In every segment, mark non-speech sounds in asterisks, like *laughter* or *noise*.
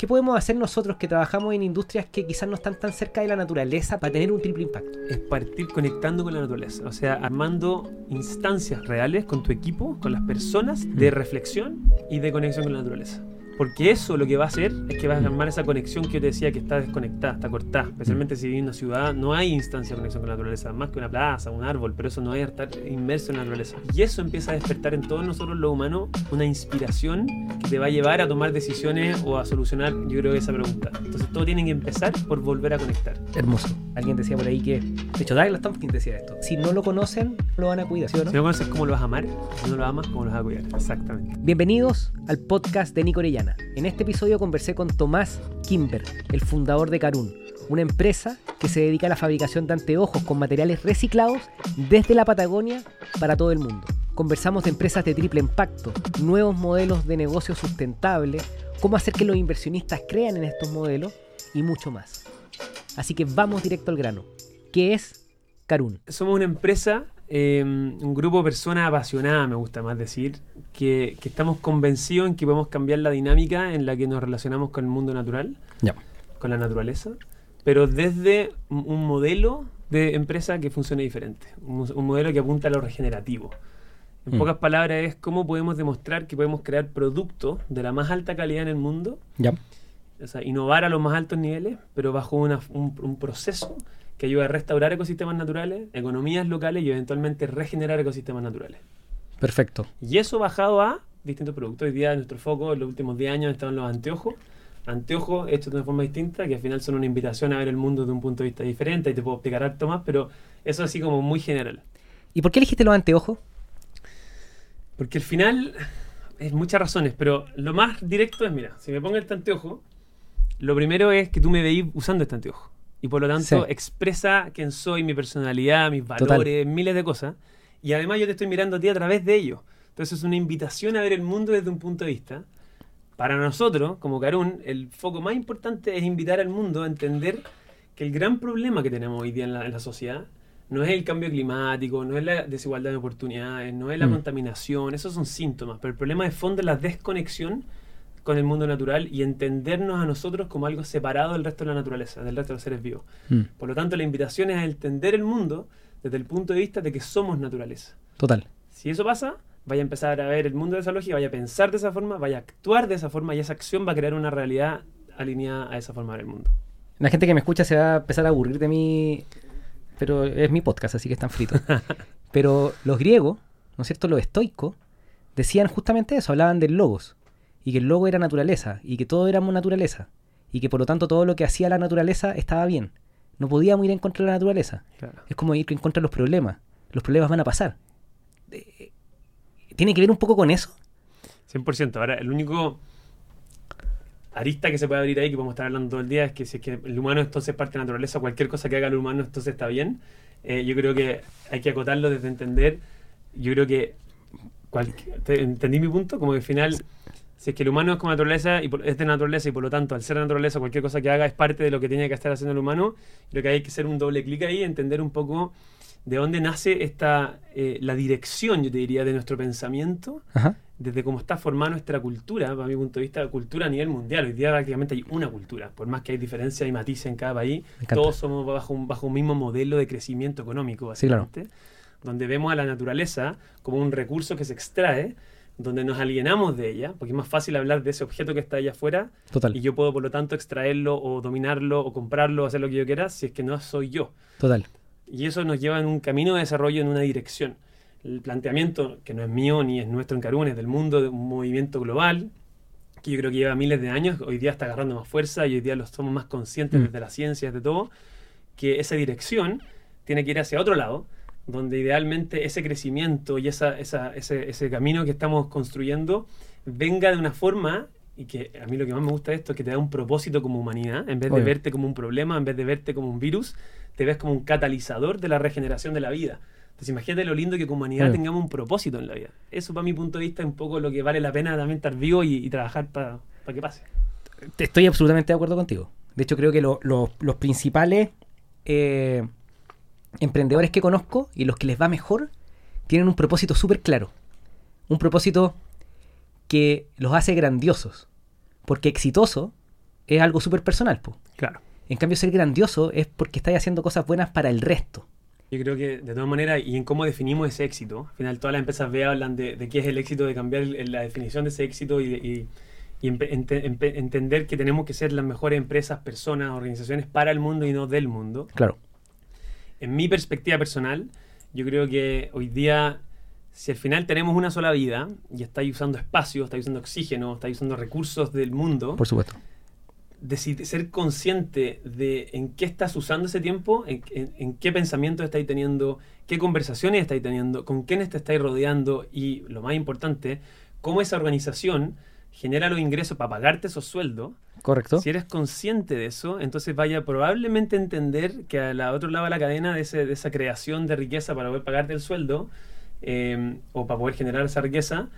¿Qué podemos hacer nosotros que trabajamos en industrias que quizás no están tan cerca de la naturaleza para tener un triple impacto? Es partir conectando con la naturaleza, o sea, armando instancias reales con tu equipo, con las personas, de reflexión y de conexión con la naturaleza. Porque eso lo que va a hacer es que va a armar esa conexión que yo te decía que está desconectada, está cortada. Especialmente si vives en una ciudad, no hay instancia de conexión con la naturaleza, más que una plaza, un árbol, pero eso no es estar inmerso en la naturaleza. Y eso empieza a despertar en todos nosotros los humanos una inspiración que te va a llevar a tomar decisiones o a solucionar, yo creo, esa pregunta. Entonces todo tiene que empezar por volver a conectar. Hermoso. Alguien decía por ahí que, de hecho, Douglas Tompkins decía esto. Si no lo conocen, lo van a cuidar, ¿sí o no? Si no conoces cómo lo vas a amar, si no lo amas, cómo lo vas a cuidar. Exactamente. Bienvenidos al podcast de Nico Orellana. En este episodio conversé con Tomás Kimber, el fundador de Carun, una empresa que se dedica a la fabricación de anteojos con materiales reciclados desde la Patagonia para todo el mundo. Conversamos de empresas de triple impacto, nuevos modelos de negocio sustentable, cómo hacer que los inversionistas crean en estos modelos y mucho más. Así que vamos directo al grano. ¿Qué es Carun? Somos una empresa eh, un grupo de personas apasionadas, me gusta más decir, que, que, estamos convencidos en que podemos cambiar la dinámica en la que nos relacionamos con el mundo natural, Ya. con la naturaleza, pero desde un modelo de empresa que funcione diferente, un, un modelo que apunta a lo regenerativo. En Mm. pocas palabras es cómo podemos demostrar que podemos crear productos de la más alta calidad en el mundo, Ya. o sea, innovar a los más altos niveles, pero bajo una- un, un proceso que ayuda a restaurar ecosistemas naturales, economías locales y eventualmente regenerar ecosistemas naturales. Perfecto. Y eso bajado a distintos productos. Hoy día nuestro foco en los últimos 10 años estaban los anteojos. Anteojos hechos de una forma distinta, que al final son una invitación a ver el mundo de un punto de vista diferente, y te puedo explicar harto más, pero eso así como muy general. ¿Y por qué elegiste los anteojos? Porque al final, es muchas razones, pero lo más directo es, mira, si me pongo este anteojo, lo primero es que tú me veís usando este anteojo. Y por lo tanto, Sí. expresa quién soy, mi personalidad, mis Total. valores, miles de cosas. Y además yo te estoy mirando a ti a través de ello. Entonces es una invitación a ver el mundo desde un punto de vista. Para nosotros, como Carún, el foco más importante es invitar al mundo a entender que el gran problema que tenemos hoy día en la, en la sociedad no es el cambio climático, no es la desigualdad de oportunidades, no es la Mm. contaminación, esos son síntomas, pero el problema de fondo es la desconexión con el mundo natural y entendernos a nosotros como algo separado del resto de la naturaleza, del resto de los seres vivos. Mm, Por lo tanto, la invitación es a entender el mundo desde el punto de vista de que somos naturaleza. Total. Si eso pasa, vaya a empezar a ver el mundo de esa lógica, vaya a pensar de esa forma, vaya a actuar de esa forma y esa acción va a crear una realidad alineada a esa forma del mundo. La gente que me escucha se va a empezar a aburrir de mí, pero es mi podcast, así que están fritos. *laughs* pero los griegos, ¿no es cierto? Los estoicos, decían justamente eso, hablaban del logos, y que el logo era naturaleza, y que todo éramos naturaleza, y que por lo tanto todo lo que hacía la naturaleza estaba bien. No podíamos ir en contra de la naturaleza. Claro. Es como ir en contra de los problemas. Los problemas van a pasar. Eh, ¿Tiene que ver un poco con eso? 100%. Ahora, el único arista que se puede abrir ahí, que podemos estar hablando todo el día, es que si es que el humano entonces es parte de la naturaleza, cualquier cosa que haga el humano entonces está bien. Eh, yo creo que hay que acotarlo desde entender. Yo creo que. cual- ¿Entendí mi punto? Como que al final, si es que el humano es como naturaleza y por- es de naturaleza y por lo tanto, al ser naturaleza, cualquier cosa que haga es parte de lo que tiene que estar haciendo el humano, creo que hay que hacer un doble clic ahí, entender un poco de dónde nace esta eh, la dirección, yo te diría, de nuestro pensamiento Ajá. desde cómo está formada nuestra cultura, para mi punto de vista, cultura a nivel mundial. Hoy día prácticamente hay una cultura, por más que hay diferencias y matices en cada país, todos somos bajo un, bajo un mismo modelo de crecimiento económico, Sí, claro. básicamente, donde vemos a la naturaleza como un recurso que se extrae, donde nos alienamos de ella, porque es más fácil hablar de ese objeto que está allá afuera, Total. y yo puedo por lo tanto extraerlo o dominarlo o comprarlo o hacer lo que yo quiera, si es que no soy yo. Total. Y eso nos lleva en un camino de desarrollo en una dirección. El planteamiento, que no es mío ni es nuestro en Carún, es del mundo, de un movimiento global, que yo creo que lleva miles de años, hoy día está agarrando más fuerza y hoy día lo somos más conscientes Mm. desde la ciencia, desde todo, que esa dirección tiene que ir hacia otro lado, donde idealmente ese crecimiento y esa, esa- ese, ese camino que estamos construyendo venga de una forma, y que a mí lo que más me gusta de esto es que te da un propósito como humanidad, en vez de verte como un problema, en vez de verte como un virus, te ves como un catalizador de la regeneración de la vida. Entonces imagínate lo lindo que como humanidad tengamos un propósito en la vida. Eso para mi punto de vista es un poco lo que vale la pena también estar vivo y, y trabajar para que pase. Estoy absolutamente de acuerdo contigo. De hecho, creo que lo- lo- los principales eh, emprendedores que conozco y los que les va mejor tienen un propósito súper claro. Un propósito que los hace grandiosos. Porque exitoso es algo súper personal. Po. Claro. En cambio, ser grandioso es porque estáis haciendo cosas buenas para el resto. Yo creo que de todas maneras, y en cómo definimos ese éxito, al final todas las empresas B hablan de, de qué es el éxito, de cambiar el- la definición de ese éxito y, de- y- y empe- ente- empe- entender que tenemos que ser las mejores empresas, personas, organizaciones para el mundo y no del mundo. Claro. En mi perspectiva personal, yo creo que hoy día, si al final tenemos una sola vida y estáis usando espacio, estáis usando oxígeno, estáis usando recursos del mundo, Por supuesto. decid- ser consciente de en qué estás usando ese tiempo, en, en- en qué pensamientos estáis teniendo, qué conversaciones estáis teniendo, con quiénes te estáis rodeando y, lo más importante, cómo esa organización genera los ingresos para pagarte esos sueldos. Correcto. Si eres consciente de eso, entonces vaya probablemente a entender que al otro lado de la cadena de, ese- de esa creación de riqueza para poder pagarte el sueldo eh, o para poder generar esa riqueza,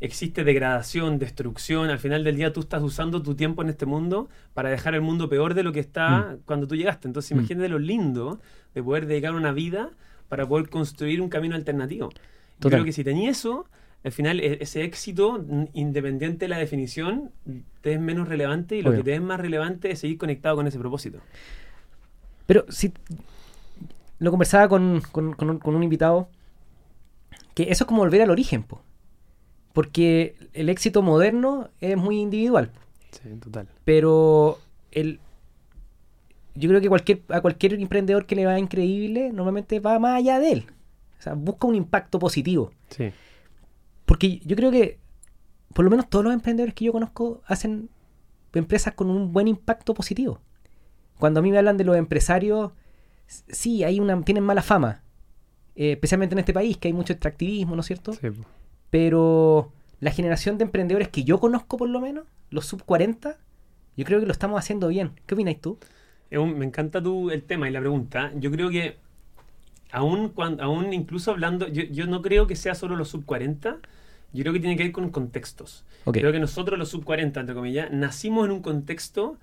existe degradación, destrucción. Al final del día tú estás usando tu tiempo en este mundo para dejar el mundo peor de lo que está cuando tú llegaste. Entonces Mm. imagínate lo lindo de poder dedicar una vida para poder construir un camino alternativo. Yo creo que si tenía eso, al final e- ese éxito, independiente de la definición, te es menos relevante y lo Obvio. que te es más relevante es seguir conectado con ese propósito. Pero si lo conversaba con, con- con un, con un invitado, que eso es como volver al origen, po. porque el éxito moderno es muy individual, Sí, total. pero el, yo creo que cualquier, a cualquier emprendedor que le va increíble, normalmente va más allá de él. O sea, busca un impacto positivo. Sí. Porque yo creo que, por lo menos todos los emprendedores que yo conozco hacen empresas con un buen impacto positivo. Cuando a mí me hablan de los empresarios, sí, hay una, tienen mala fama. Eh, especialmente en este país, que hay mucho extractivismo, ¿no es cierto? Sí. Pero la generación de emprendedores que yo conozco, por lo menos, los sub 40, yo creo que lo estamos haciendo bien. ¿Qué opináis tú? Me encanta tu, el tema y la pregunta. Yo creo que, aún, cuando, aún incluso hablando, yo, yo no creo que sea solo los sub 40, yo creo que tiene que ver con contextos. Ok. Creo que nosotros, los sub 40, entre comillas, nacimos en un contexto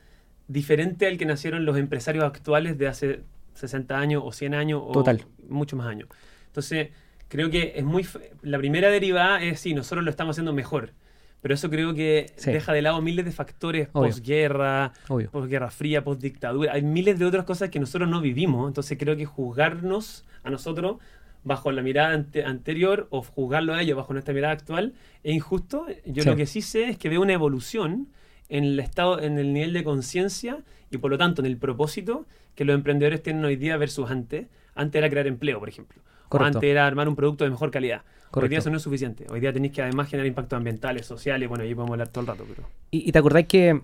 diferente al que nacieron los empresarios actuales de hace 60 años o 100 años o Total. muchos más años. Entonces, creo que es muy... La primera derivada es, sí, nosotros lo estamos haciendo mejor. Pero eso creo que Sí. deja de lado miles de factores Obvio. posguerra, Obvio. posguerra fría, posdictadura. Hay miles de otras cosas que nosotros no vivimos. Entonces creo que juzgarnos a nosotros bajo la mirada ante- anterior o juzgarlo a ellos bajo nuestra mirada actual es injusto. Yo Sí. lo que sí sé es que veo una evolución en el estado, en el nivel de conciencia y por lo tanto en el propósito que los emprendedores tienen hoy día versus antes. Antes era crear empleo, por ejemplo. O antes era armar un producto de mejor calidad. Hoy Correcto. día eso no es suficiente. Hoy día tenéis que además generar impactos ambientales, sociales. Bueno, ahí podemos hablar todo el rato, pero... ¿Y, y te acordáis que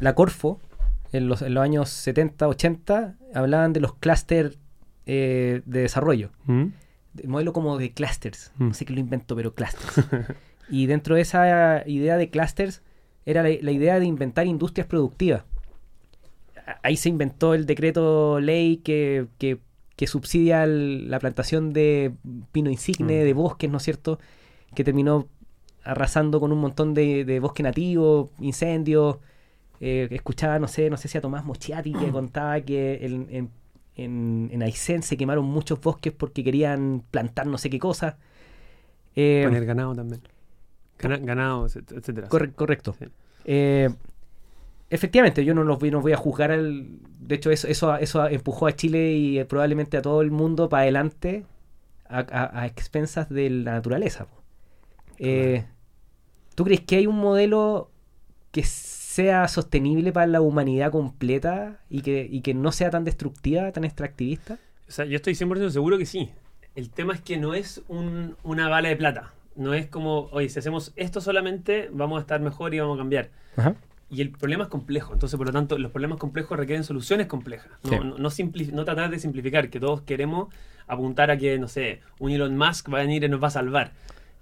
la Corfo, en los, en los años 70, 80, hablaban de los clústeres eh, de desarrollo? El modelo como de clusters. Mm. No sé qué lo inventó, pero clusters. *laughs* y dentro de esa idea de clusters era la, la idea de inventar industrias productivas. Ahí se inventó el decreto ley que, que- que subsidia el- la plantación de pino insigne, Mm. de bosques, ¿no es cierto? Que terminó arrasando con un montón de, de bosque nativo, incendios. Eh, escuchaba, no sé, no sé si a Tomás Mochiati que *clears throat* contaba que en, en, en, en Aysén se quemaron muchos bosques porque querían plantar no sé qué cosa. Eh, Poner ganado también. Gana- ganado, et- etcétera. corre- correcto. Sí. Eh, efectivamente, yo no los voy, no voy a juzgar. al- de hecho, eso, eso, eso empujó a Chile y eh, probablemente a todo el mundo para adelante a, a- a expensas de la naturaleza. Eh, ¿Tú crees que hay un modelo que sea sostenible para la humanidad completa y que, y que no sea tan destructiva, tan extractivista? O sea, yo estoy 100% seguro que sí. El tema es que no es un- una bala de plata. No es como, oye, si hacemos esto solamente, vamos a estar mejor y vamos a cambiar. Ajá. Y el problema es complejo. Entonces, por lo tanto, los problemas complejos requieren soluciones complejas. No, Sí. no, no simpli- no tratar de simplificar, que todos queremos apuntar a que, no sé, un Elon Musk va a venir y nos va a salvar.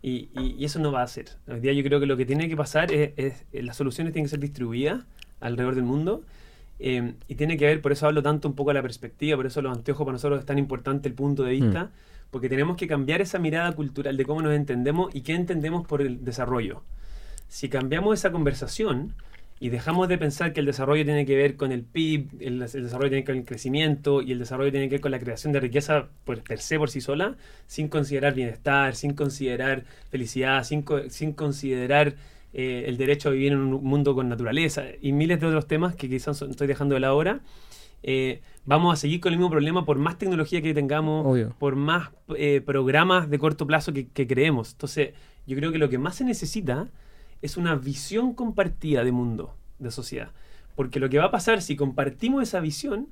Y, y- y eso no va a ser. Hoy día yo creo que lo que tiene que pasar es, es- eh, las soluciones tienen que ser distribuidas alrededor del mundo. eh, y tiene que ver, por eso hablo tanto un poco de la perspectiva, por eso los anteojos para nosotros es tan importante el punto de vista, porque tenemos que cambiar esa mirada cultural de cómo nos entendemos y qué entendemos por el desarrollo. Si cambiamos esa conversación y dejamos de pensar que el desarrollo tiene que ver con el PIB, el, el desarrollo tiene que ver con el crecimiento y el desarrollo tiene que ver con la creación de riqueza por, per se por sí sola, sin considerar bienestar, sin considerar felicidad, sin, co- sin considerar eh, el derecho a vivir en un mundo con naturaleza y miles de otros temas que quizás estoy dejando de lado ahora. Eh, vamos a seguir con el mismo problema por más tecnología que tengamos, Obvio. por más eh, programas de corto plazo que, que creemos. Entonces, yo creo que lo que más se necesita es una visión compartida de mundo, de sociedad. Porque lo que va a pasar si compartimos esa visión,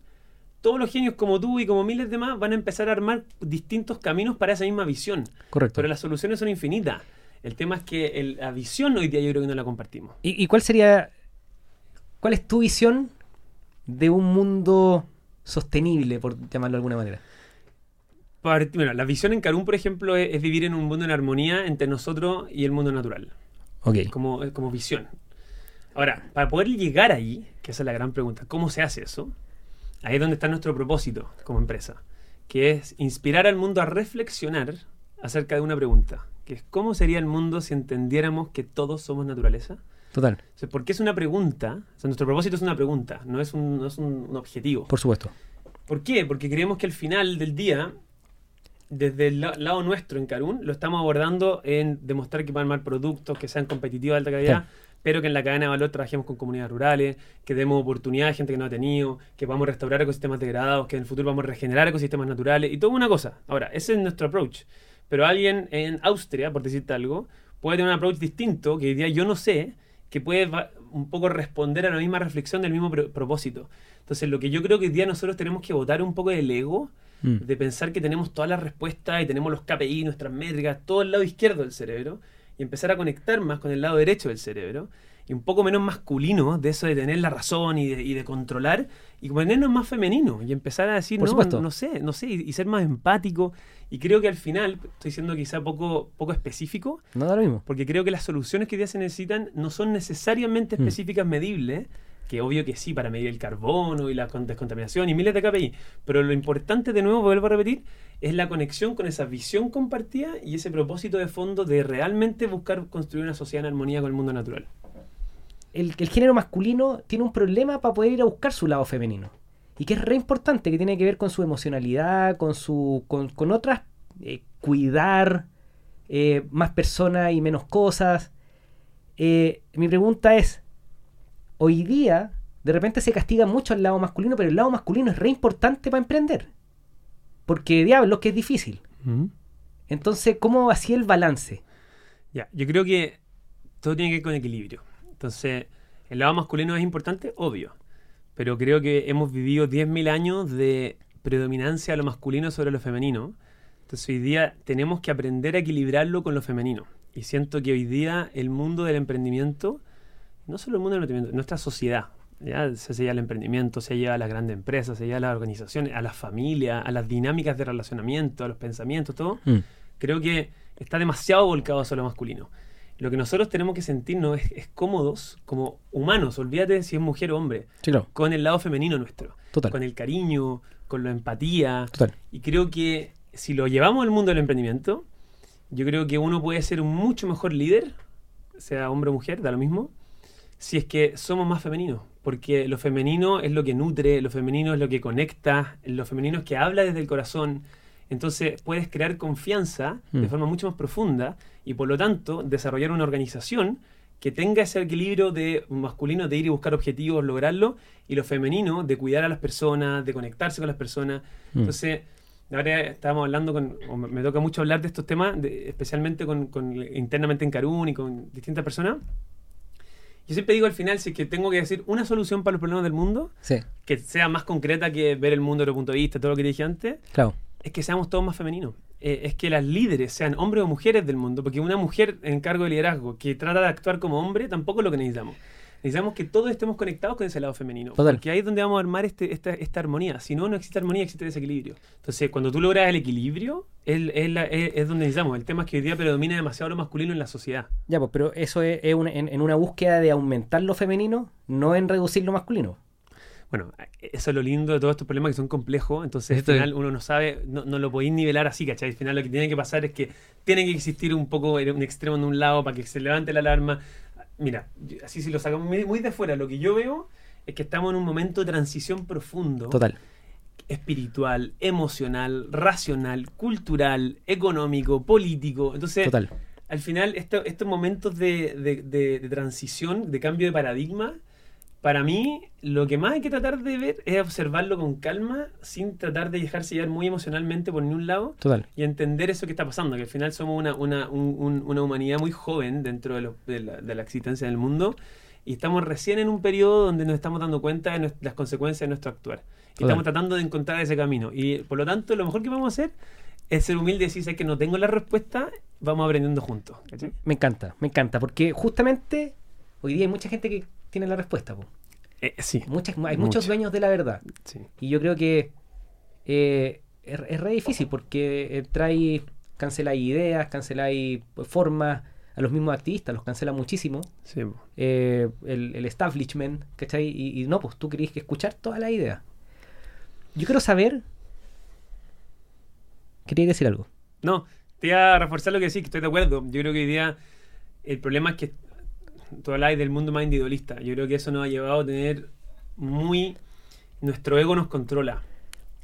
todos los genios como tú y como miles de más van a empezar a armar distintos caminos para esa misma visión. Correcto. Pero las soluciones son infinitas. El tema es que el- la visión hoy día yo creo que no la compartimos. ¿Y, y cuál sería, cuál es tu visión de un mundo sostenible, por llamarlo de alguna manera? Part- bueno, la visión en Carún, por ejemplo, es, es vivir en un mundo en armonía entre nosotros y el mundo natural, Ok. como, como visión. Ahora, para poder llegar ahí, que esa es la gran pregunta, ¿cómo se hace eso? Ahí es donde está nuestro propósito como empresa, que es inspirar al mundo a reflexionar acerca de una pregunta, que es ¿cómo sería el mundo si entendiéramos que todos somos naturaleza? Total, O sea, ¿Por qué es una pregunta? O sea, nuestro propósito es una pregunta, no es un, no es un- un objetivo. por supuesto. ¿Por qué? Porque creemos que al final del día, desde el la- lado nuestro en Carún, lo estamos abordando en demostrar que van armar productos que sean competitivos de alta calidad, pero que en la cadena de valor trabajemos con comunidades rurales, que demos oportunidad a gente que no ha tenido, que vamos a restaurar ecosistemas degradados, que en el futuro vamos a regenerar ecosistemas naturales y toda una cosa. Ahora, ese es nuestro approach. Pero alguien en Austria, por decirte algo, puede tener un approach distinto que hoy día yo no sé, que puede un poco responder a la misma reflexión del mismo pro- propósito. Entonces, lo que yo creo que hoy día nosotros tenemos que votar un poco del ego, Mm. de pensar que tenemos todas las respuestas y tenemos los KPI, nuestras métricas, todo el lado izquierdo del cerebro, y empezar a conectar más con el lado derecho del cerebro, y un poco menos masculino de eso de tener la razón y de, y de controlar, y ponernos más femenino, y empezar a decir, Por no, supuesto. no sé, no sé, y, y ser más empático. Y creo que al final, estoy siendo quizá poco, poco específico, No da lo mismo. porque creo que las soluciones que día se necesitan no son necesariamente Mm. específicas medibles, que obvio que sí, para medir el carbono y la con- descontaminación y miles de KPI, pero lo importante, de nuevo, vuelvo a repetir, es la conexión con esa visión compartida y ese propósito de fondo de realmente buscar construir una sociedad en armonía con el mundo natural. el, el género masculino tiene un problema para poder ir a buscar su lado femenino. Y que es re importante, que tiene que ver con su emocionalidad, con su. con, con otras. eh, cuidar eh, más personas y menos cosas. Eh, mi pregunta es. Hoy día, de repente se castiga mucho al lado masculino, pero el lado masculino es re importante para emprender. Porque diablo que es difícil. Entonces, ¿cómo hacía el balance? Ya, yo creo que todo tiene que ver con equilibrio. Entonces, el lado masculino es importante, obvio. Pero creo que hemos vivido 10.000 años de predominancia a lo masculino sobre lo femenino. Entonces, hoy día tenemos que aprender a equilibrarlo con lo femenino. Y siento que hoy día el mundo del emprendimiento, no solo el mundo del emprendimiento, nuestra sociedad, ya se lleva al emprendimiento, se lleva a las grandes empresas, se lleva a las organizaciones, a las familias, a las dinámicas de relacionamiento, a los pensamientos, todo creo que está demasiado volcado hacia lo masculino. Lo que nosotros tenemos que sentirnos es, es cómodos como humanos, olvídate de si es mujer o hombre, Sí, claro. con el lado femenino nuestro, Total. con el cariño, con la empatía. Total. Y creo que si lo llevamos al mundo del emprendimiento, yo creo que uno puede ser un mucho mejor líder, sea hombre o mujer, da lo mismo, si es que somos más femeninos. Porque lo femenino es lo que nutre, lo femenino es lo que conecta, lo femenino es que habla desde el corazón. Entonces puedes crear confianza de Mm. forma mucho más profunda y por lo tanto desarrollar una organización que tenga ese equilibrio de masculino de ir y buscar objetivos, lograrlo, y lo femenino de cuidar a las personas, de conectarse con las personas. Mm. Entonces, ahora estábamos hablando con, o me me toca mucho hablar de estos temas, de- especialmente con, con- internamente en Carún y con distintas personas. Yo siempre digo al final, si es que tengo que decir una solución para los problemas del mundo, Sí, que sea más concreta que ver el mundo desde otro punto de vista, todo lo que dije antes, claro. es que seamos todos más femeninos. Eh, es que las líderes sean hombres o mujeres del mundo, porque una mujer en cargo de liderazgo que trata de actuar como hombre tampoco es lo que necesitamos. Necesitamos que todos estemos conectados con ese lado femenino. Total. Porque ahí es donde vamos a armar este, esta, esta armonía. Si no, no existe armonía, existe desequilibrio. Entonces, cuando tú logras el equilibrio, es, es la- es- es donde necesitamos. El tema es que hoy día predomina demasiado lo masculino en la sociedad. Ya, pues, pero eso es, una- en, en una búsqueda de aumentar lo femenino, no en reducir lo masculino. Bueno, eso es lo lindo de todos estos problemas que son complejos. Entonces, Esto al final uno no sabe, no, no lo podéis nivelar así, ¿cachai? Al final lo que tiene que pasar es que tiene que existir un poco un extremo en un lado para que se levante la alarma. Mira, así si lo sacamos muy, muy de fuera, lo que yo veo es que estamos en un momento de transición profundo, Total. espiritual, emocional, racional, cultural, económico, político. Entonces, Total. al final esto- estos momentos de, de- de- de transición, de cambio de paradigma, para mí lo que más hay que tratar de ver es observarlo con calma, sin tratar de dejarse llevar muy emocionalmente por ningún lado Total. y entender eso que está pasando, que al final somos una, una, un- un- una humanidad muy joven dentro de, lo- de la, de la existencia del mundo y estamos recién en un periodo donde nos estamos dando cuenta de las consecuencias de nuestro actuar. Y Total. estamos tratando de encontrar ese camino. Y por lo tanto, lo mejor que vamos a hacer es ser humildes y decir, "Sé que no tengo la respuesta, vamos aprendiendo juntos. ¿cachai? Me encanta, me encanta, porque justamente hoy día hay mucha gente que tiene la respuesta. po. Eh, sí, Muchas, hay muchos dueños de la verdad. sí. Y yo creo que eh, es, es re difícil porque eh, trae, canceláis ideas, canceláis pues, formas, a los mismos activistas los cancela muchísimo. sí. eh, el, el establishment, ¿cachai? Y, y no, pues tú querías que escuchar todas las ideas. Yo quiero saber. Quería decir algo. No, te iba a reforzar lo que sí, que estoy de acuerdo. Yo creo que hoy día el problema es que tú hablas del mundo más individualista. Yo creo que eso nos ha llevado a tener muy... Nuestro ego nos controla.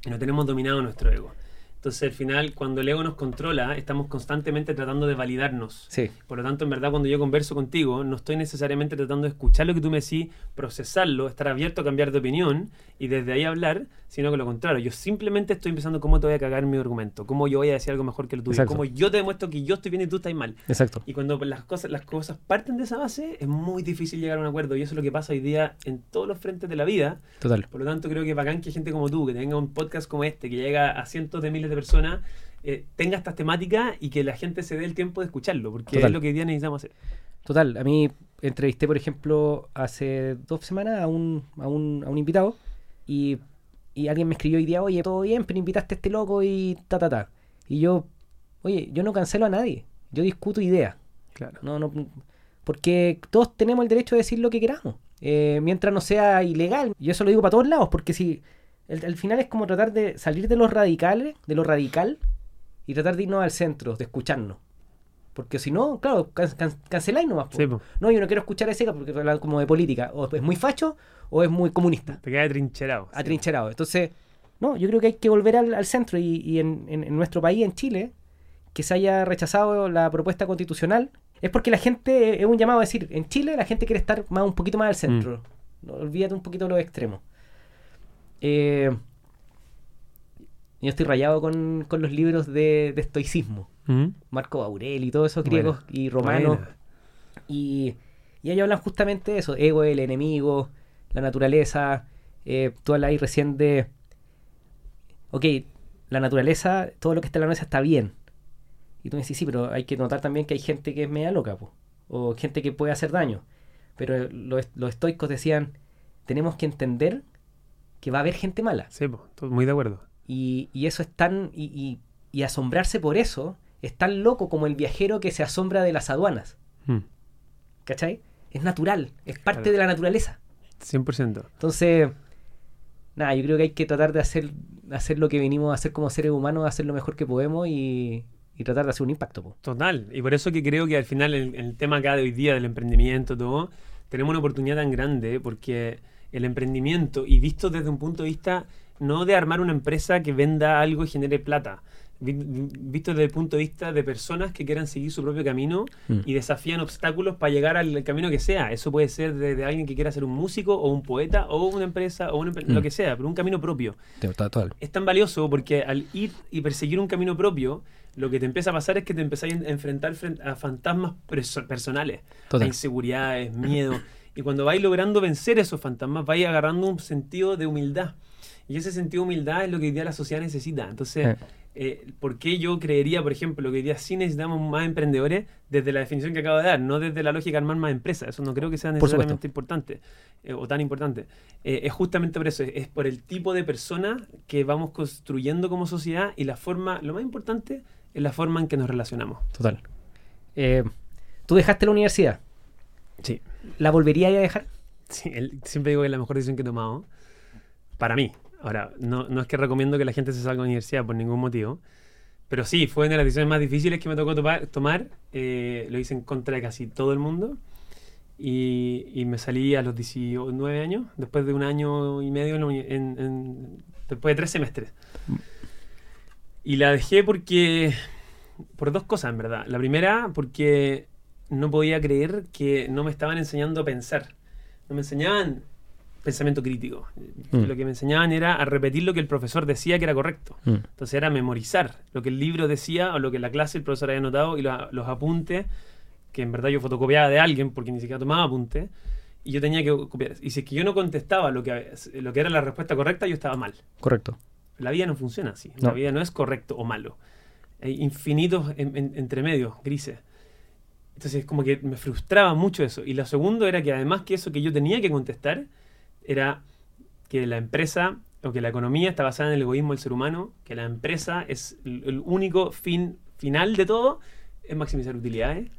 No tenemos dominado nuestro ego. Entonces, al final, cuando el ego nos controla, estamos constantemente tratando de validarnos. Sí, Por lo tanto, en verdad, cuando yo converso contigo, no estoy necesariamente tratando de escuchar lo que tú me decís, procesarlo, estar abierto a cambiar de opinión y desde ahí hablar, sino que lo contrario. Yo simplemente estoy pensando cómo te voy a cagar mi argumento, cómo yo voy a decir algo mejor que lo tuyo, Exacto. cómo yo te demuestro que yo estoy bien y tú estás mal. exacto. Y cuando las cosas, las cosas parten de esa base, es muy difícil llegar a un acuerdo. Y eso es lo que pasa hoy día en todos los frentes de la vida. Total. Por lo tanto, creo que es bacán que gente como tú, que tenga un podcast como este, que llega a cientos de miles de personas, eh, tenga estas temáticas y que la gente se dé el tiempo de escucharlo, porque Total. es lo que hoy día necesitamos hacer. Total. A mí entrevisté, por ejemplo, hace dos semanas a un, a un, a un invitado y, y alguien me escribió hoy día, oye, todo bien, pero invitaste a este loco y ta, ta, ta. Y yo, oye, yo no cancelo a nadie. Yo discuto ideas. Claro. No, no, porque todos tenemos el derecho de decir lo que queramos, eh, mientras no sea ilegal. Y eso lo digo para todos lados, porque si el- al final es como tratar de salir de los radicales, de lo radical, y tratar de irnos al centro, de escucharnos. Porque si no, claro, can- can- canceláis nomás. Sí. No, yo no quiero escuchar a ese porque hablan como de política. O es muy facho o es muy comunista, Te queda trincherado. atrincherado. Entonces, no, yo creo que hay que volver al, al centro. Y, y en, en- en nuestro país, en Chile, que se haya rechazado la propuesta constitucional, es porque la gente, es un llamado a decir, en Chile la gente quiere estar más un poquito más al centro. No, olvídate un poquito de los extremos. Eh, yo estoy rayado con, con los libros de, de estoicismo. Ujú. Marco Aurelio y todos esos griegos y romanos. Y, y ellos hablan justamente de eso, ego, el enemigo, la naturaleza. Eh, tú hablas recién de, ok, la naturaleza, todo lo que está en la naturaleza está bien. Y tú me decís, sí, pero hay que notar también que hay gente que es media loca, po, o gente que puede hacer daño. Pero los, los estoicos decían, tenemos que entender que va a haber gente mala. Sí, estoy muy de acuerdo. Y, y eso es tan. Y, y- y asombrarse por eso es tan loco como el viajero que se asombra de las aduanas. Mm, ¿Cachai? Es natural, es parte Claro. de la naturaleza. 100%. Entonces, nada, yo creo que hay que tratar de hacer, hacer lo que venimos a hacer como seres humanos, hacer lo mejor que podemos y, y tratar de hacer un impacto. po. Total. Y por eso que creo que al final el, el tema acá de hoy día del emprendimiento, todo, tenemos una oportunidad tan grande porque el emprendimiento, y visto desde un punto de vista no de armar una empresa que venda algo y genere plata, vi- visto desde el punto de vista de personas que quieran seguir su propio camino Mm. y desafían obstáculos para llegar al camino que sea. Eso puede ser desde alguien que quiera ser un músico o un poeta o una empresa o empre- Mm. lo que sea, pero un camino propio Total. es tan valioso porque al ir y perseguir un camino propio, lo que te empieza a pasar es que te empezás a enfrentar a fantasmas perso- personales, a inseguridades, miedo. *laughs* Y cuando vais logrando vencer esos fantasmas, vais agarrando un sentido de humildad. Y ese sentido de humildad es lo que hoy día la sociedad necesita. Entonces, Eh. ¿por qué yo creería, por ejemplo, que hoy día sí necesitamos más emprendedores desde la definición que acabo de dar, no desde la lógica de armar más empresas? Eso no creo que sea necesariamente importante eh, o tan importante. Eh, es justamente por eso, es, es por el tipo de persona que vamos construyendo como sociedad y la forma, lo más importante, es la forma en que nos relacionamos. Total. Tú dejaste la universidad. Sí. ¿La volverías a dejar? Sí, siempre digo que es la mejor decisión que he tomado. Para mí. Ahora, no, no es que recomiendo que la gente se salga de la universidad por ningún motivo. Pero sí, fue una de las decisiones más difíciles que me tocó topa- tomar. Eh, lo hice en contra de casi todo el mundo. Y, y me salí a los 19 años, después de un año y medio, en- en- después de tres semestres. Y la dejé porque por dos cosas, en verdad. La primera, porque no podía creer que no me estaban enseñando a pensar. No me enseñaban pensamiento crítico. Mm. Lo que me enseñaban era a repetir lo que el profesor decía que era correcto. Mm. Entonces era memorizar lo que el libro decía o lo que en la clase el profesor había anotado y lo- los apuntes, que en verdad yo fotocopiaba de alguien porque ni siquiera tomaba apuntes, y yo tenía que copiar. Y si es que yo no contestaba lo que, lo que era la respuesta correcta, yo estaba mal. Correcto. La vida no funciona así. No. La vida no es correcto o malo. Hay infinitos en, en- entremedios, grises. Entonces, como que me frustraba mucho eso. Y lo segundo era que además que eso que yo tenía que contestar era que la empresa o que la economía está basada en el egoísmo del ser humano, que la empresa es el, único fin final de todo, es maximizar utilidades.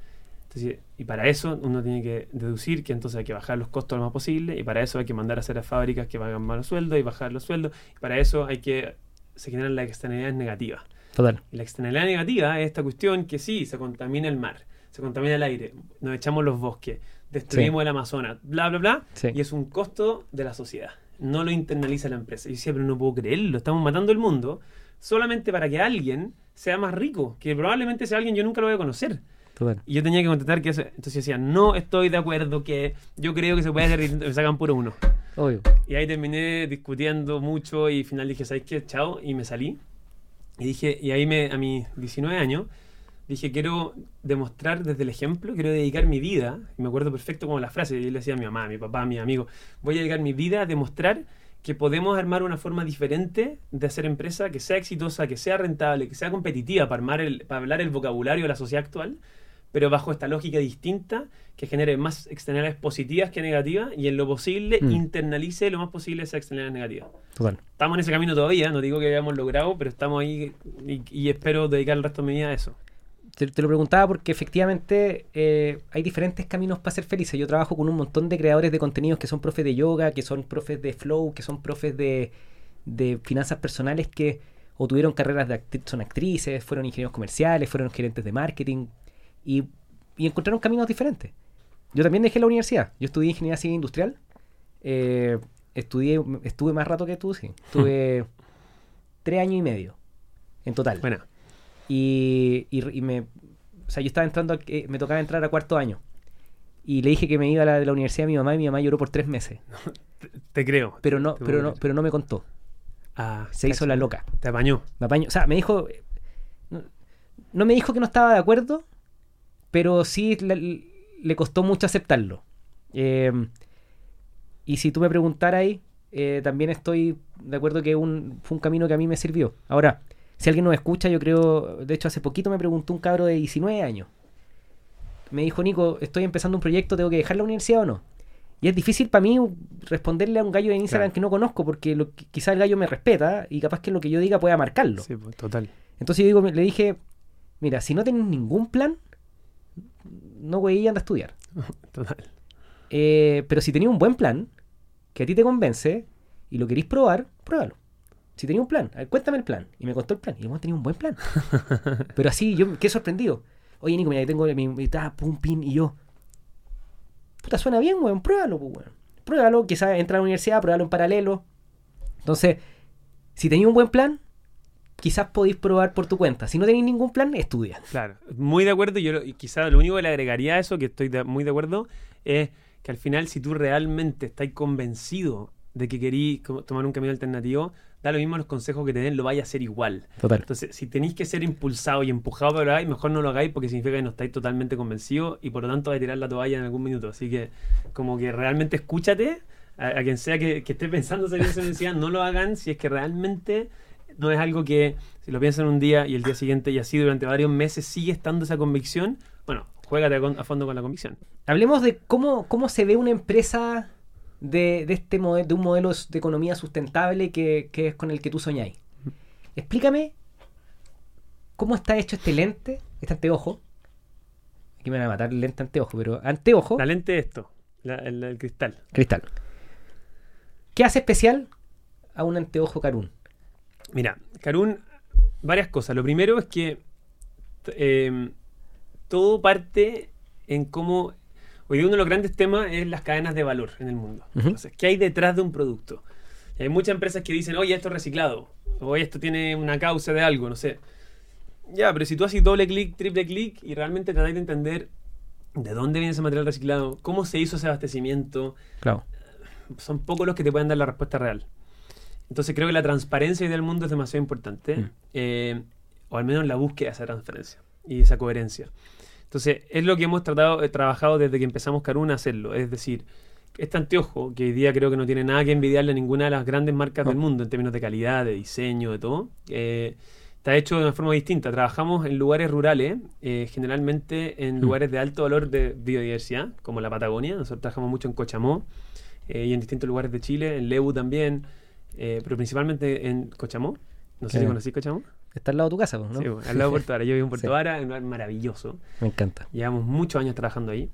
Entonces, y para eso uno tiene que deducir que entonces hay que bajar los costos lo más posible y para eso hay que mandar a hacer a fábricas que pagan malos sueldos y bajar los sueldos y para eso hay que se generan las externalidades negativas. Total. Y la externalidad negativa es esta cuestión que sí, se contamina el mar, se contamina el aire, nos echamos los bosques, destruimos el Amazonas, bla, bla, bla, Sí. y es un costo de la sociedad. No lo internaliza la empresa. Y yo decía, pero no puedo creerlo, estamos matando el mundo solamente para que alguien sea más rico, que probablemente sea alguien yo nunca lo voy a conocer. Total. Y yo tenía que contestar que eso, entonces decía, no estoy de acuerdo, que yo creo que se puede hacer, distinto", me sacan puro uno. Obvio. Y ahí terminé discutiendo mucho y al final dije, ¿sabes qué? Chao. Y me salí. Y dije, y ahí me, a mis 19 años, dije, quiero demostrar desde el ejemplo, quiero dedicar mi vida, y me acuerdo perfecto como la frase, yo le decía a mi mamá, a mi papá, a mi amigo, voy a dedicar mi vida a demostrar que podemos armar una forma diferente de hacer empresa, que sea exitosa, que sea rentable, que sea competitiva para, armar el, para hablar el vocabulario de la sociedad actual, pero bajo esta lógica distinta que genere más externalidades positivas que negativas y en lo posible Mm. internalice lo más posible esas externalidades negativas. Total. Estamos en ese camino todavía, no digo que hayamos logrado, pero estamos ahí y, y espero dedicar el resto de mi vida a eso. Te, te lo preguntaba porque efectivamente eh, hay diferentes caminos para ser felices. Yo trabajo con un montón de creadores de contenidos que son profes de yoga, que son profes de flow, que son profes de, de finanzas personales que o tuvieron carreras de acti- son actrices, fueron ingenieros comerciales, fueron gerentes de marketing y, y encontraron caminos diferentes. Yo también dejé la universidad. Yo estudié ingeniería civil industrial. eh, estudié, estuve más rato que tú, sí. Estuve *laughs* tres años y medio en total. Bueno, Y, y- y me. O sea, yo estaba entrando. a- eh, me tocaba entrar a cuarto año. Y le dije que me iba a la, de la universidad a mi mamá y mi mamá lloró por tres meses. *laughs* te, te creo. Pero no, pero no, pero no me contó. Ah, Se hizo la loca. Te apañó. Me apañó. O sea, me dijo. No, no me dijo que no estaba de acuerdo, pero sí le, le costó mucho aceptarlo. Eh, y si tú me preguntaras ahí, eh, también estoy de acuerdo que un, fue un camino que a mí me sirvió. Ahora, si alguien nos escucha, yo creo. De hecho, hace poquito me preguntó un cabro de 19 años. Me dijo, Nico, estoy empezando un proyecto, ¿tengo que dejar la universidad o no? Y es difícil para mí responderle a un gallo de Instagram Claro. que no conozco, porque lo, quizá el gallo me respeta y capaz que lo que yo diga pueda marcarlo. Sí, pues, total. Entonces yo digo, le dije, mira, si no tienes ningún plan, no güey, anda a estudiar. *laughs* Total. Eh, pero si tenías un buen plan, que a ti te convence y lo querís probar, pruébalo. Si tenía un plan, a ver, cuéntame el plan. Y me contó el plan. Y el tenía un buen plan. *laughs* pero así, yo me quedé sorprendido. Oye, Nico, mira, ahí tengo mi, mi ta, pum, pin, y yo. Puta, suena bien, weón, pruébalo, pues, weón. Pruébalo, quizás entra a la universidad, pruébalo en paralelo. Entonces, si tenéis un buen plan, quizás podéis probar por tu cuenta. Si no tenéis ningún plan, estudia. Claro, muy de acuerdo. y Yo lo- y quizá lo único que le agregaría a eso, que estoy de- muy de acuerdo, es que al final, si tú realmente estás convencido de que querís tomar un camino alternativo, da lo mismo los consejos que te den, lo vaya a hacer igual. Total. Entonces, si tenéis que ser impulsado y empujado para lo hagáis, mejor no lo hagáis porque significa que no estáis totalmente convencidos y por lo tanto vais a tirar la toalla en algún minuto. Así que, como que realmente escúchate a, a quien sea que, que esté pensando salir de esa universidad, no lo hagan si es que realmente no es algo que, si lo piensan un día y el día siguiente y así durante varios meses sigue estando esa convicción, bueno, juégate a, con- a fondo con la convicción. Hablemos de cómo, cómo se ve una empresa de, de este modelo, de un modelo de economía sustentable que, que es con el que tú soñáis. Explícame cómo está hecho este lente, este anteojo. Aquí me van a matar el lente anteojo, pero anteojo, La lente es esto, la- el, el cristal. cristal. ¿Qué hace especial a un anteojo Carun? Mira, Karun, varias cosas. Lo primero es que eh, todo parte en cómo. Hoy día uno de los grandes temas es las cadenas de valor en el mundo. Ujú. Entonces, ¿qué hay detrás de un producto? Y hay muchas empresas que dicen, oye, esto es reciclado, o esto tiene una causa de algo, no sé. Ya, pero si tú haces doble clic, triple clic y realmente tratas de entender de dónde viene ese material reciclado, cómo se hizo ese abastecimiento, Claro. son pocos los que te pueden dar la respuesta real. Entonces creo que la transparencia del mundo es demasiado importante, Mm. eh, o al menos la búsqueda de esa transparencia y esa coherencia. Entonces es lo que hemos tratado, eh, trabajado desde que empezamos Caruna a hacerlo. Es decir, este anteojo, que hoy día creo que no tiene nada que envidiarle a ninguna de las grandes marcas No. del mundo en términos de calidad, de diseño, de todo, eh, está hecho de una forma distinta. Trabajamos en lugares rurales, eh, generalmente en Mm. lugares de alto valor de biodiversidad, como la Patagonia. Nosotros trabajamos mucho en Cochamó eh, y en distintos lugares de Chile, en Lebu también, eh, pero principalmente en Cochamó. No sé Eh, si conocís Cochamó. Está al lado de tu casa, ¿no? Sí, al lado de Puerto Vara. Yo vivo en Puerto *laughs* Sí. Vara, un lugar maravilloso. Me encanta. Llevamos muchos años trabajando ahí.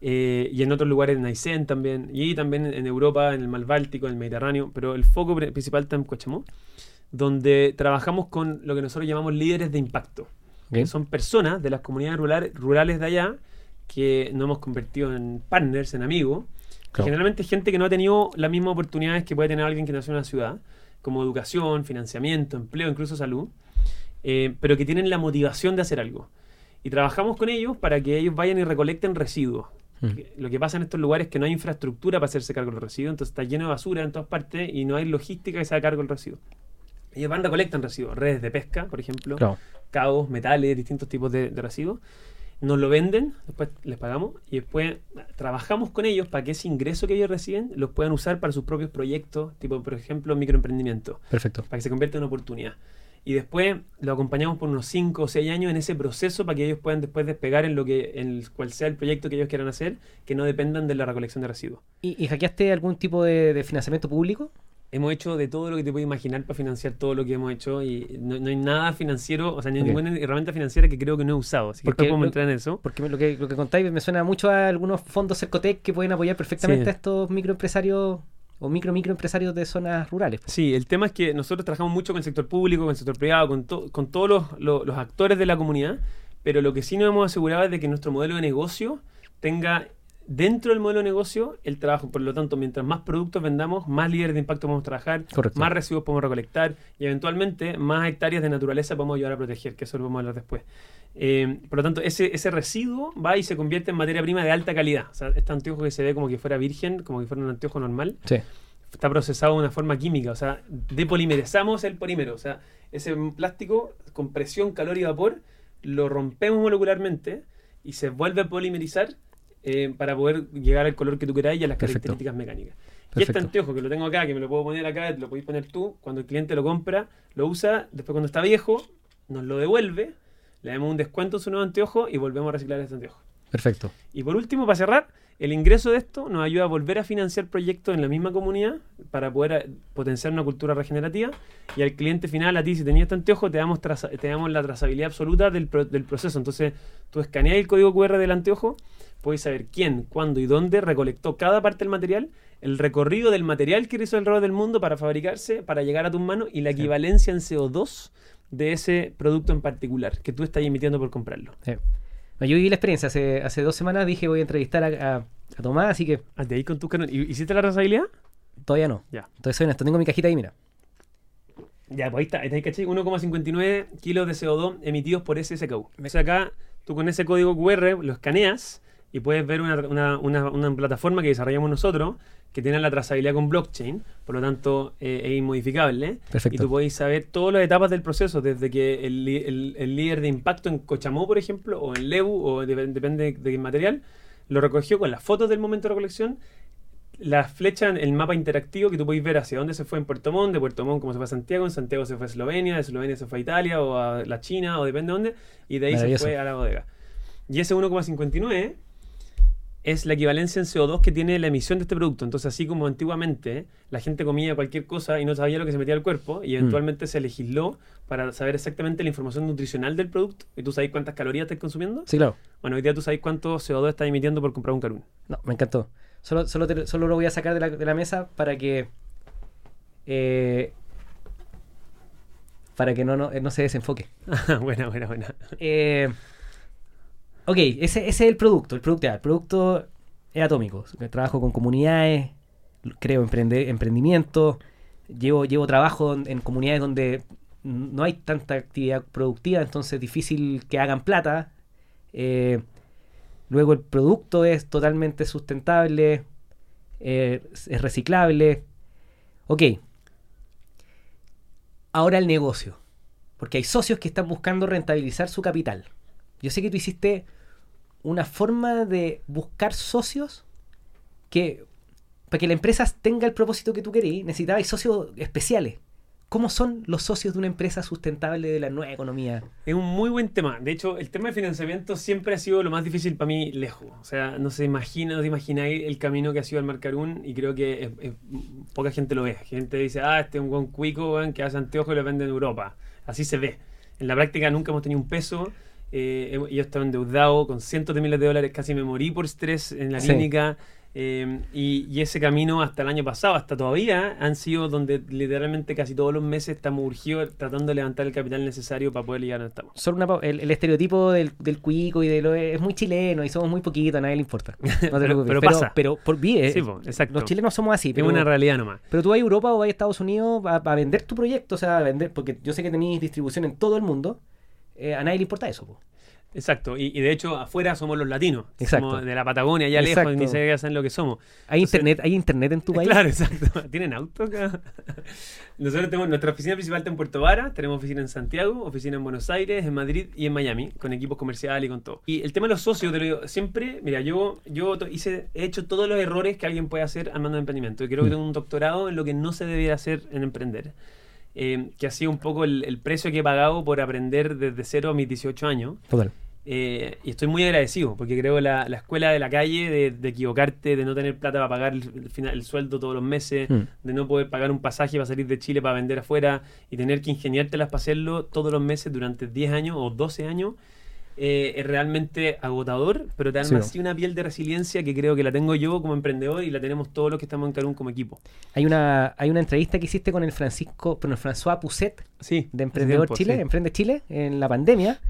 Eh, y en otros lugares en Aysén también. Y también en Europa, en el Mar Báltico, en el Mediterráneo. Pero el foco pri- principal está en Cochamó, donde trabajamos con lo que nosotros llamamos líderes de impacto. Que son personas de las comunidades rurales, rurales de allá que nos hemos convertido en partners, en amigos. Claro. Generalmente gente que no ha tenido las mismas oportunidades que puede tener alguien que nació en una ciudad, como educación, financiamiento, empleo, incluso salud, eh, pero que tienen la motivación de hacer algo. Y trabajamos con ellos para que ellos vayan y recolecten residuos. Mm. Lo que pasa en estos lugares es que no hay infraestructura para hacerse cargo del residuo, entonces está lleno de basura en todas partes y no hay logística que se haga cargo del residuo. Ellos van, recolectan residuos, redes de pesca, por ejemplo, Claro. cabos, metales, distintos tipos de, de residuos. Nos lo venden, después les pagamos y después trabajamos con ellos para que ese ingreso que ellos reciben los puedan usar para sus propios proyectos, tipo por ejemplo microemprendimiento, Perfecto. para que se convierta en una oportunidad. Y después lo acompañamos por unos 5 o 6 años en ese proceso para que ellos puedan después despegar en lo que en cual sea el proyecto que ellos quieran hacer, que no dependan de la recolección de residuos. ¿Y, y hackeaste algún tipo de, de financiamiento público? Hemos hecho de todo lo que te puedes imaginar para financiar todo lo que hemos hecho y no, no hay nada financiero, o sea, no hay Ok. ninguna herramienta financiera que creo que no he usado. Así que Porque podemos lo- entrar en eso. Porque lo que, lo que contáis me suena mucho a algunos fondos Cercotec que pueden apoyar perfectamente Sí. a estos microempresarios o micro microempresarios de zonas rurales. Sí, el tema es que nosotros trabajamos mucho con el sector público, con el sector privado, con, to- con todos los, los- los actores de la comunidad, pero lo que sí nos hemos asegurado es de que nuestro modelo de negocio tenga dentro del modelo de negocio el trabajo. Por lo tanto, mientras más productos vendamos, más líderes de impacto podemos trabajar, Correcto. más residuos podemos recolectar y eventualmente más hectáreas de naturaleza podemos ayudar a proteger, que eso lo vamos a hablar después. Eh, por lo tanto, ese, ese residuo va y se convierte en materia prima de alta calidad. O sea, este anteojo que se ve como que fuera virgen, como que fuera un anteojo normal, Sí. está procesado de una forma química, o sea, depolimerizamos el polímero, o sea, ese plástico con presión, calor y vapor, lo rompemos molecularmente y se vuelve a polimerizar eh, para poder llegar al color que tú queráis y a las Perfecto. características mecánicas. Y este anteojo que lo tengo acá, que me lo puedo poner acá, lo podéis poner tú, cuando el cliente lo compra, lo usa, después cuando está viejo, nos lo devuelve, le damos un descuento en su nuevo anteojo y volvemos a reciclar este anteojo. Perfecto. Y por último, para cerrar, el ingreso de esto nos ayuda a volver a financiar proyectos en la misma comunidad para poder eh, potenciar una cultura regenerativa. Y al cliente final, a ti, si tenías este anteojo, te damos, traza- te damos la trazabilidad absoluta del, pro- del proceso. Entonces, tú escaneas el código QR del anteojo, puedes saber quién, cuándo y dónde recolectó cada parte del material, el recorrido del material que hizo alrededor del mundo para fabricarse, para llegar a tus manos y la equivalencia en CO2 de ese producto en particular que tú estás emitiendo por comprarlo. Sí. No, Yo viví la experiencia. Hace, hace dos semanas dije voy a entrevistar a, a- a Tomás, así que Ah, de ahí con tus canon- ¿Y- ¿Hiciste la trazabilidad? todavía no. Ya. Entonces soy honesto. Tengo mi cajita ahí, mira. Ya, pues ahí está, ahí está, ¿cachai? 1,59 kilos de CO2 emitidos por SSKU. O sea, acá tú con ese código QR lo escaneas y puedes ver una, una- una- una plataforma que desarrollamos nosotros que tiene la trazabilidad con blockchain, por lo tanto eh, es inmodificable. Perfecto. Y tú podéis saber todas las etapas del proceso, desde que el, el- el líder de impacto en Cochamó, por ejemplo, o en Lebu, o de- depende de qué material, lo recogió con las fotos del momento de recolección, la flecha, el mapa interactivo que tú podéis ver hacia dónde se fue en Puerto Montt, de Puerto Montt cómo se fue a Santiago, en Santiago se fue a Eslovenia, de Eslovenia se fue a Italia o a la China o depende de dónde, y de ahí se fue a la bodega. Y ese 1,59 es la equivalencia en CO2 que tiene la emisión de este producto. Entonces, así como antiguamente la gente comía cualquier cosa y no sabía lo que se metía al cuerpo, y eventualmente se legisló para saber exactamente la información nutricional del producto, y tú sabes cuántas calorías estás consumiendo, Sí, claro. bueno, hoy día tú sabes cuánto CO2 estás emitiendo por comprar un carún. No, me encantó. Solo, solo, te- solo lo voy a sacar de la, de la mesa para que. eh, para que no, no, no se desenfoque. *laughs* buena, buena, buena. Eh, ok, ese, es el producto. El producto, el producto es atómico. Trabajo con comunidades, creo emprende, emprendimiento, llevo, llevo trabajo en, en comunidades donde no hay tanta actividad productiva, entonces es difícil que hagan plata. Eh, luego el producto es totalmente sustentable, eh, es reciclable. Ok. Ahora el negocio. Porque hay socios que están buscando rentabilizar su capital. Yo sé que tú hiciste una forma de buscar socios que para que la empresa tenga el propósito que tú querías, necesitabas socios especiales. ¿Cómo son los socios de una empresa sustentable de la nueva economía? Es un muy buen tema. De hecho, el tema de financiamiento siempre ha sido lo más difícil para mí lejos. O sea, no se imagina, no te imagináis el camino que ha sido el Marcarún y creo que poca gente lo ve. Gente dice, ah, este es un buen cuico que hace anteojos y lo vende en Europa. Así se ve. En la práctica nunca hemos tenido un peso. Eh, yo estaba endeudado con cientos de miles de dólares, casi me morí por estrés en la clínica. Em, y, ese camino hasta el año pasado, hasta todavía, han sido donde literalmente casi todos los meses estamos urgidos tratando de levantar el capital necesario para poder llegar a donde estamos. Solo el, estereotipo del, del, cuico y de lo es muy chileno y somos muy poquitos, a nadie le importa. No te *laughs* pero, pero, pasa. Pero, por bien, sí, los chilenos somos así. es una realidad nomás. Pero tú vas a Europa o vas a Estados Unidos a, vender tu proyecto, o sea, a vender, porque yo sé que tenéis distribución en todo el mundo. Eh, a nadie le importa eso. Po. Exacto, y, de hecho afuera somos los latinos, somos de la Patagonia, allá lejos, ni se saben lo que somos. ¿Hay, internet, ¿Hay internet en tu país? Claro, *laughs* exacto. ¿Tienen auto acá? *laughs* Nosotros tenemos, nuestra oficina principal está en Puerto Vara, tenemos oficina en Santiago, oficina en Buenos Aires, en Madrid y en Miami, con equipos comerciales y con todo. Y el tema de los socios, te lo digo, siempre, mira, yo, yo hice, he hecho todos los errores que alguien puede hacer al mando de emprendimiento. Y creo que mm. tengo un doctorado en lo que no se debería hacer en emprender. Eh, que ha sido un poco el, el, precio que he pagado por aprender desde cero a mis 18 años. Total. Eh, y estoy muy agradecido porque creo la, la escuela de la calle, de, equivocarte, de no tener plata para pagar el, el sueldo todos los meses, hmm. de no poder pagar un pasaje para salir de Chile para vender afuera y tener que ingeniártelas para hacerlo todos los meses durante 10 años o 12 años, eh, es realmente agotador, pero te dan así una piel de resiliencia que creo que la tengo yo como emprendedor y la tenemos todos los que estamos en Carún como equipo. Hay una, hay una entrevista que hiciste con el Francisco, con el François Pousset de Emprendedor Chile, Emprende Chile, en la pandemia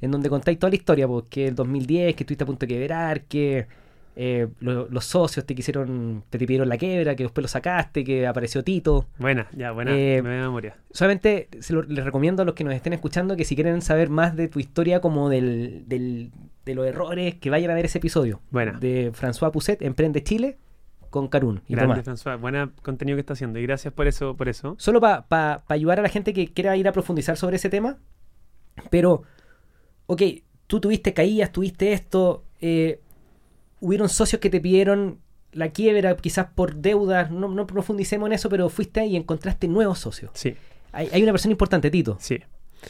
en donde contáis toda la historia, porque el 2010, que estuviste a punto de quebrar, que eh, los socios te quisieron, te pidieron la quiebra, que después lo sacaste, que apareció Tito. Buena, ya, buena, eh, me memoria. Solamente les recomiendo a los que nos estén escuchando que si quieren saber más de tu historia, como del, de los errores, que vayan a ver ese episodio. Buena. De François Pousset, Emprende Chile, con Carún. Y Grande, François. Buena contenido que está haciendo y gracias por eso. Por eso. Solo para ayudar a la gente que quiera ir a profundizar sobre ese tema, pero ok, tú tuviste caídas, tuviste esto, eh, hubieron socios que te pidieron la quiebra, quizás por deudas, no, no profundicemos en eso, pero fuiste ahí y encontraste nuevos socios. Sí. Hay, una persona importante, Tito. Sí.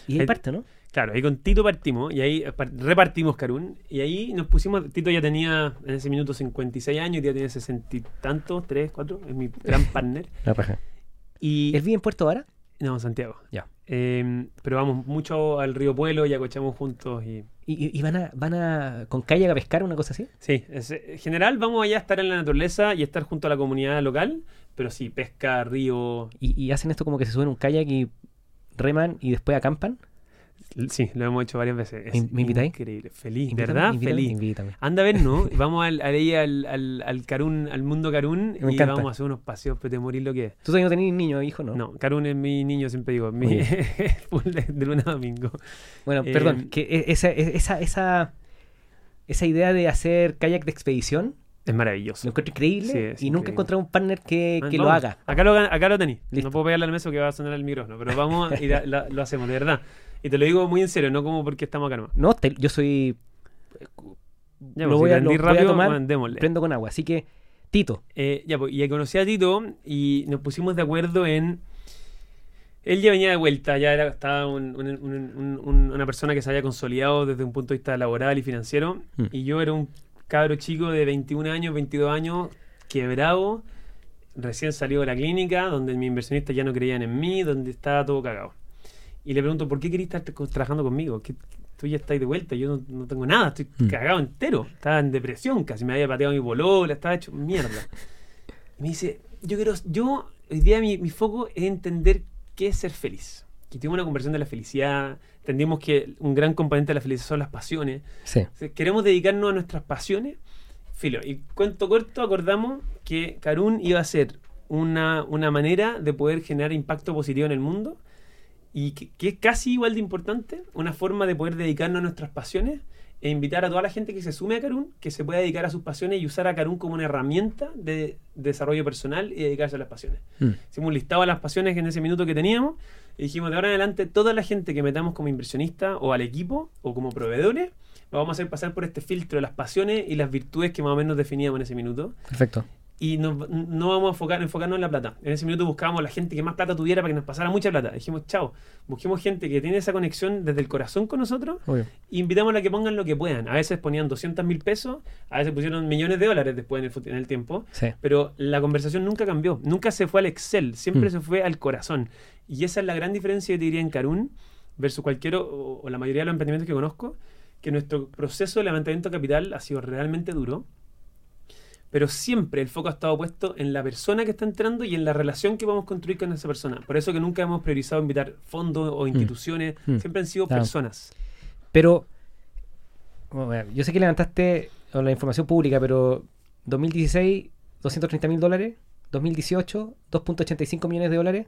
Y ahí parte, ¿no? Claro, ahí con Tito partimos y ahí repartimos Carún y ahí nos pusimos, Tito ya tenía en ese minuto 56 años, y ya tiene 60 y tantos, 3, 4, es mi gran *laughs* partner. La paja. Y, ¿Él vive en Puerto Vara? No, Santiago. Ya. Em, pero vamos mucho al río Pueblo y acochamos juntos. ¿Y, ¿Y, van, a, van a con kayak a pescar una cosa así? Sí, en general vamos allá a estar en la naturaleza y estar junto a la comunidad local, pero sí, pesca, río. ¿Y, y hacen esto como que se suben un kayak y reman y después acampan? Sí, lo hemos hecho varias veces. Es ¿Me invitáis? Increíble. Feliz, ¿verdad? Feliz. Anda a ver, ¿no? *laughs* vamos al, al, al, al, Carún, al mundo Carún y vamos a hacer unos paseos pero te morir lo que es. ¿Tú todavía no tenés niño, hijo, no? No, Carún es mi niño, siempre digo. Mi *laughs* de, luna a domingo. Bueno, eh, perdón, que e, esa, e, esa, esa, esa idea de hacer kayak de expedición es maravilloso. Lo encuentro increíble y nunca he encontrado un partner que, que lo haga. Acá lo, acá lo tenéis. No puedo pegarle al mesa que va a sonar el micrófono, pero vamos y lo hacemos, de verdad. Y te lo digo muy en serio, no como porque estamos acá nomás. No, yo soy. Ya, lo, pues, voy a, lo rápido, tomar, prendo con agua. Así que, Tito. Eh, ya, pues, y conocí a Tito y nos pusimos de acuerdo en. Él ya venía de vuelta, ya era, estaba una persona que se había consolidado desde un punto de vista laboral y financiero. Hmm. Y yo era un cabro chico de 21 años, 22 años, quebrado, recién salió de la clínica, donde mis inversionistas ya no creían en mí, donde estaba todo cagado. Y le pregunto, ¿por qué querés estar trabajando conmigo? ¿Qué, tú ya estás de vuelta, yo no, tengo nada, estoy mm. cagado entero, estaba en depresión, casi me había pateado mi bolola, estaba hecho mierda. *laughs* Y me dice, yo quiero, yo, hoy día mi, mi foco es entender qué es ser feliz. Y tengo una conversión de la felicidad, entendimos que un gran componente de la felicidad son las pasiones. Sí. queremos dedicarnos a nuestras pasiones. Filo, y cuento corto, acordamos que Carún iba a ser una, una manera de poder generar impacto positivo en el mundo Y que, que es casi igual de importante, una forma de poder dedicarnos a nuestras pasiones e invitar a toda la gente que se sume a Carun, que se pueda dedicar a sus pasiones y usar a Carun como una herramienta de desarrollo personal y dedicarse a las pasiones. Mm. Hicimos un listado de las pasiones en ese minuto que teníamos y dijimos de ahora en adelante toda la gente que metamos como inversionista o al equipo o como proveedores, lo vamos a hacer pasar por este filtro de las pasiones y las virtudes que más o menos definíamos en ese minuto Perfecto. Y no, no vamos a enfocar, enfocarnos en la plata. En ese minuto buscábamos la gente que más plata tuviera para que nos pasara mucha plata. Dijimos, chao, busquemos gente que tiene esa conexión desde el corazón con nosotros Obvio. y invitamos a que pongan lo que puedan. A veces ponían 200 mil pesos, a veces pusieron millones de dólares después en el, en el tiempo. Sí. Pero la conversación nunca cambió, nunca se fue al Excel, siempre Mm. se fue al corazón. Y esa es la gran diferencia, yo te diría, en Carun versus cualquier o, o la mayoría de los emprendimientos que conozco, que nuestro proceso de levantamiento de capital ha sido realmente duro, pero siempre el foco ha estado puesto en la persona que está entrando y en la relación que vamos a construir con esa persona. Por eso que nunca hemos priorizado invitar fondos o instituciones, Mm. siempre han sido Claro. personas. Pero, bueno, bueno, yo sé que levantaste la información pública, pero 2016, 230 mil dólares. 2018, 2.85 millones de dólares.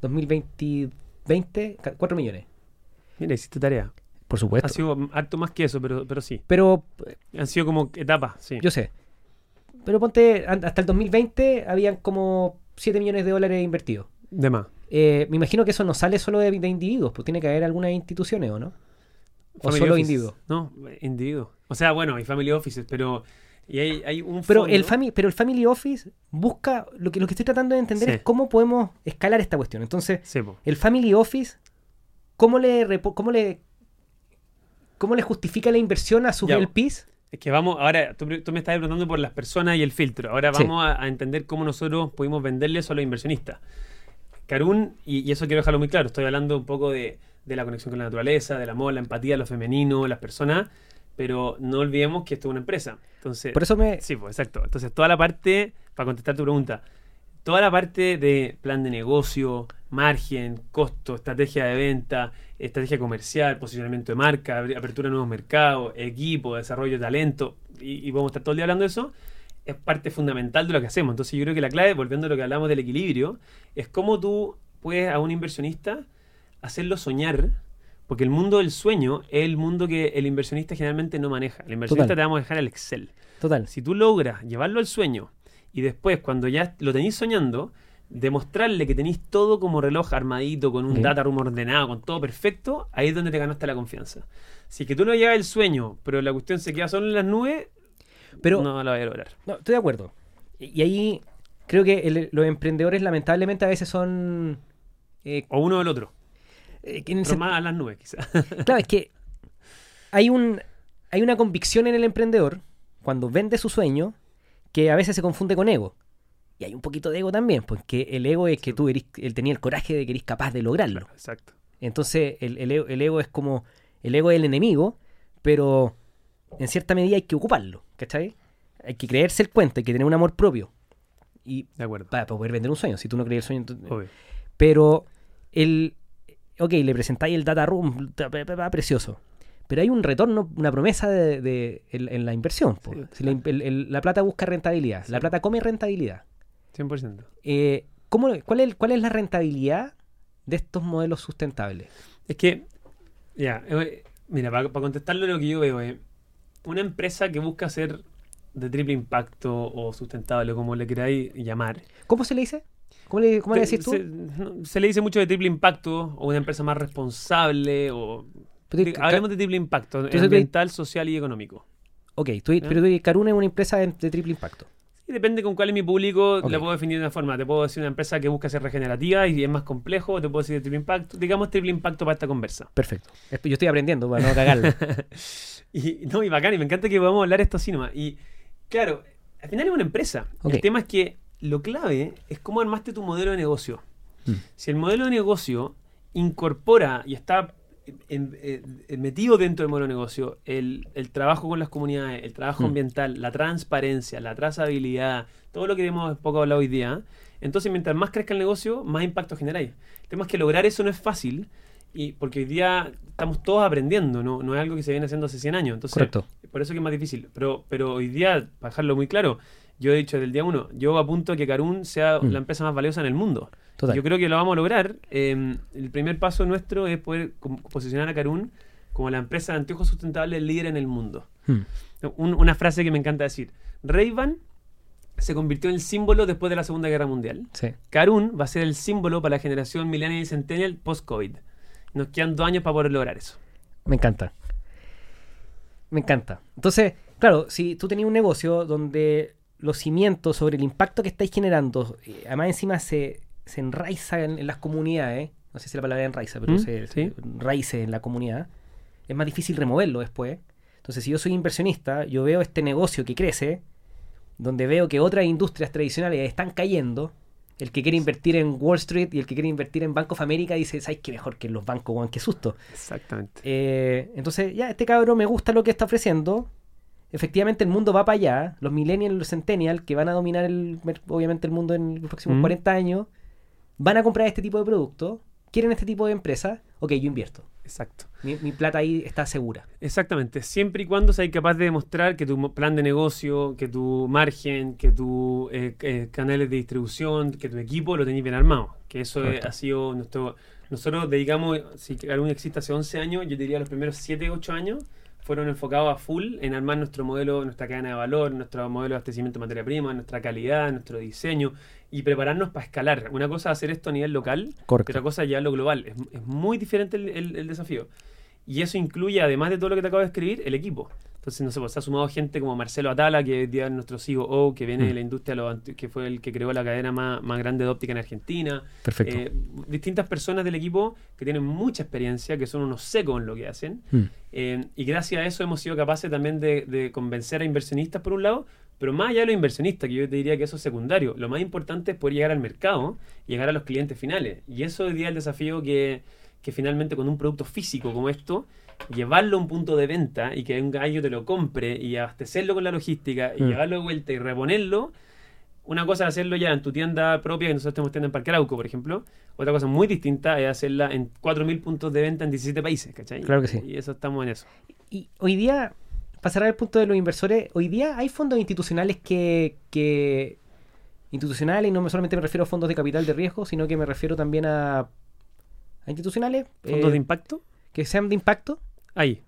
2020, 20, 4 millones. Mira, hiciste tarea. Por supuesto. Ha sido harto más que eso, pero, pero sí. Pero, eh, Han sido como etapas, sí. yo sé. Pero ponte, hasta el 2020 habían como 7 millones de dólares invertidos. De más. Eh, me imagino que eso no sale solo de, de individuos, pues tiene que haber algunas instituciones, ¿o no? O Family solo offices. individuos. No, individuos. O sea, bueno, hay family offices, pero y hay, hay un Pero fondo- el, fami- pero el Family Office busca, lo que, lo que estoy tratando de entender Sí. es cómo podemos escalar esta cuestión. Entonces, Sí, el Family Office, ¿cómo le, cómo le, cómo le justifica la inversión a sus Ya. LPs? Es que vamos, ahora tú, tú me estás preguntando por las personas y el filtro. Ahora Sí. vamos a, a entender cómo nosotros pudimos venderle eso a los inversionistas. Carún, y, y eso quiero dejarlo muy claro, estoy hablando un poco de, de la conexión con la naturaleza, del amor, la empatía, lo femenino, las personas, pero no olvidemos que esto es una empresa. Entonces, Por eso me... Sí, pues exacto. Entonces, toda la parte, para contestar tu pregunta, toda la parte de plan de negocio, margen, costo, estrategia de venta, estrategia comercial, posicionamiento de marca, apertura de nuevos mercados, equipo, desarrollo de talento, y, y vamos a estar todo el día hablando de eso, es parte fundamental de lo que hacemos. Entonces, yo creo que la clave, volviendo a lo que hablamos del equilibrio, es cómo tú puedes a un inversionista hacerlo soñar. Porque el mundo del sueño es el mundo que el inversionista generalmente no maneja. El inversionista Total. te vamos a dejar el Excel. Total. Si tú logras llevarlo al sueño y después, cuando ya lo tenéis soñando, demostrarle que tenéis todo como reloj armadito, con un Sí. data room ordenado, con todo perfecto, ahí es donde te ganaste la confianza. Si es que tú no llegas al sueño, pero la cuestión se queda solo en las nubes, Pero no la vas a lograr. no, estoy de acuerdo. Y, y ahí creo que el- los emprendedores lamentablemente a veces son... eh, O uno o el otro. eh, que el Pero más a las nubes, quizás. *laughs* Claro, es que hay un hay una convicción en el emprendedor cuando vende su sueño que a veces se confunde con ego. Y hay un poquito de ego también, porque el ego es que tú eres, él tenía el coraje de que eres capaz de lograrlo. Exacto. Entonces el, el ego, el ego es como el ego es el enemigo, pero en cierta medida hay que ocuparlo, ¿cachai? Hay que creerse el cuento, hay que tener un amor propio. Y De acuerdo. para, para poder vender un sueño, si tú no crees el sueño, entonces- Obvio. pero el. Ok, le presentáis el data room, ta- precioso. Pero hay un retorno, una promesa de, de- en, en la inversión. Si la, in- el- el- la plata busca rentabilidad. La plata come rentabilidad. 100%. Eh, ¿cómo- cuál, es, ¿Cuál es la rentabilidad de estos modelos sustentables? Es que, ya, eh, mira, para, contestarlo lo que yo veo es una empresa que busca ser de triple impacto o sustentable, como le queráis llamar. ¿Cómo se le dice? ¿Cómo le, cómo le decís tú? Se, se le dice mucho de triple impacto o una empresa más responsable o... Pero hablemos de triple impacto, Entonces ambiental, social y económico. Ok, tú- pero tú- Caruna es una empresa de, de triple impacto. Y depende con cuál es mi público, Ok. la puedo definir de una forma. Te puedo decir una empresa que busca ser regenerativa y es más complejo, te puedo decir de triple impacto. Digamos triple impacto para esta conversa. Perfecto. Yo estoy aprendiendo para no cagarla. *laughs* Y no, y bacán, y me encanta que podamos hablar esto así nomás. Y claro, al final es una empresa. El tema es que lo clave es cómo armaste tu modelo de negocio. Mm. Si el modelo de negocio incorpora y está en- en- metido dentro del modelo de negocio el, el trabajo con las comunidades, el trabajo Mm. ambiental, la transparencia, la trazabilidad, todo lo que hemos poco hablado hoy día, entonces mientras más crezca el negocio, más impacto generáis. El tema es que lograr eso no es fácil, y porque hoy día estamos todos aprendiendo, no, no es algo que se viene haciendo hace 100 años. Entonces, Correcto. por eso que es más difícil. Pero, pero hoy día, para dejarlo muy claro, yo he dicho desde el día uno, yo apunto a que Carun sea Mm. la empresa más valiosa en el mundo. Total. Yo creo que lo vamos a lograr. Eh, el primer paso nuestro es poder posicionar a Carun como la empresa de anteojos sustentables líder en el mundo. Hmm. Un- una frase que me encanta decir. Ray-Ban se convirtió en el símbolo después de la Segunda Guerra Mundial. Sí. Carun va a ser el símbolo para la generación millennial y centennial post-COVID. Nos quedan dos años para poder lograr eso. Me encanta. Me encanta. Entonces, claro, si tú tenías un negocio donde los cimientos sobre el impacto que estáis generando, eh, además encima se, se enraiza en, en las comunidades, no sé si la palabra enraiza, pero ¿Mm? se, Sí. raíces en la comunidad, es más difícil removerlo después. Entonces, si yo soy inversionista, yo veo este negocio que crece, donde veo que otras industrias tradicionales están cayendo. El que quiere invertir en Wall Street y el que quiere invertir en Bank of America dice, ¿sabes qué mejor que los bancos, weón? Qué susto. Exactamente. Eh, entonces, ya, este cabrón me gusta lo que está ofreciendo. Efectivamente, el mundo va para allá. Los millennials y los centennials, que van a dominar el, obviamente el mundo en los próximos Mm. 40 años, van a comprar este tipo de productos, quieren este tipo de empresas. Ok, yo invierto. Exacto. Mi, mi plata ahí está segura. Exactamente. Siempre y cuando seas capaz de demostrar que tu plan de negocio, que tu margen, que tus canales de distribución, que tu equipo lo tenéis bien armado. Que eso es- ha sido nuestro... Nosotros dedicamos, si algún existe hace 11 años, yo diría los primeros 7, 8 años, fueron enfocados a full en armar nuestro modelo, nuestra cadena de valor, nuestro modelo de abastecimiento de materia prima, nuestra calidad, nuestro diseño y prepararnos para escalar. Una cosa es hacer esto a nivel local, Correcto. otra cosa ya lo global. Es, es muy diferente el, el- el desafío. Y eso incluye, además de todo lo que te acabo de escribir, el equipo. Entonces, no sé, pues se ha sumado gente como Marcelo Atala, que es nuestro COO, que viene Mm. de la industria, que fue el que creó la cadena más, más grande de óptica en Argentina. Perfecto. Eh, distintas personas del equipo que tienen mucha experiencia, que son unos secos en lo que hacen. Mm. Eh, y gracias a eso hemos sido capaces también de, de convencer a inversionistas por un lado, pero más allá de los inversionistas, que yo te diría que eso es secundario, lo más importante es poder llegar al mercado y llegar a los clientes finales. Y eso hoy día es el desafío que, que finalmente con un producto físico como esto, llevarlo a un punto de venta y que un gallo te lo compre y abastecerlo con la logística y Mm. llevarlo de vuelta y reponerlo, una cosa es hacerlo ya en tu tienda propia, que nosotros tenemos tienda en Parque Arauco, por ejemplo. Otra cosa muy distinta es hacerla en 4.000 puntos de venta en 17 países, ¿cachai? Claro que sí. Y eso estamos en eso. Y hoy día, para cerrar el punto de los inversores, hoy día hay fondos institucionales que, que institucionales, y no me- solamente me refiero a fondos de capital de riesgo, sino que me refiero también a, a institucionales ¿Fondos eh, de impacto? que sean de impacto. Ahí,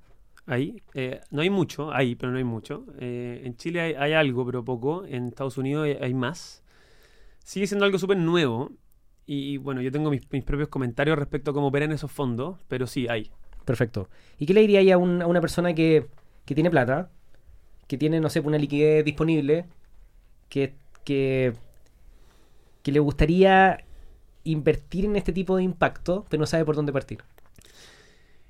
ahí. Eh, no hay mucho, ahí, pero no hay mucho. Eh, en Chile hay, hay algo, pero poco. En Estados Unidos hay, hay más. Sigue siendo algo súper nuevo. Y bueno, yo tengo mis, mis propios comentarios respecto a cómo operan esos fondos, pero sí, hay. Perfecto. ¿Y qué le diría ahí a, un- a una persona que, que tiene plata, que tiene, no sé, una liquidez disponible, que, que, le gustaría invertir en este tipo de impacto, pero no sabe por dónde partir?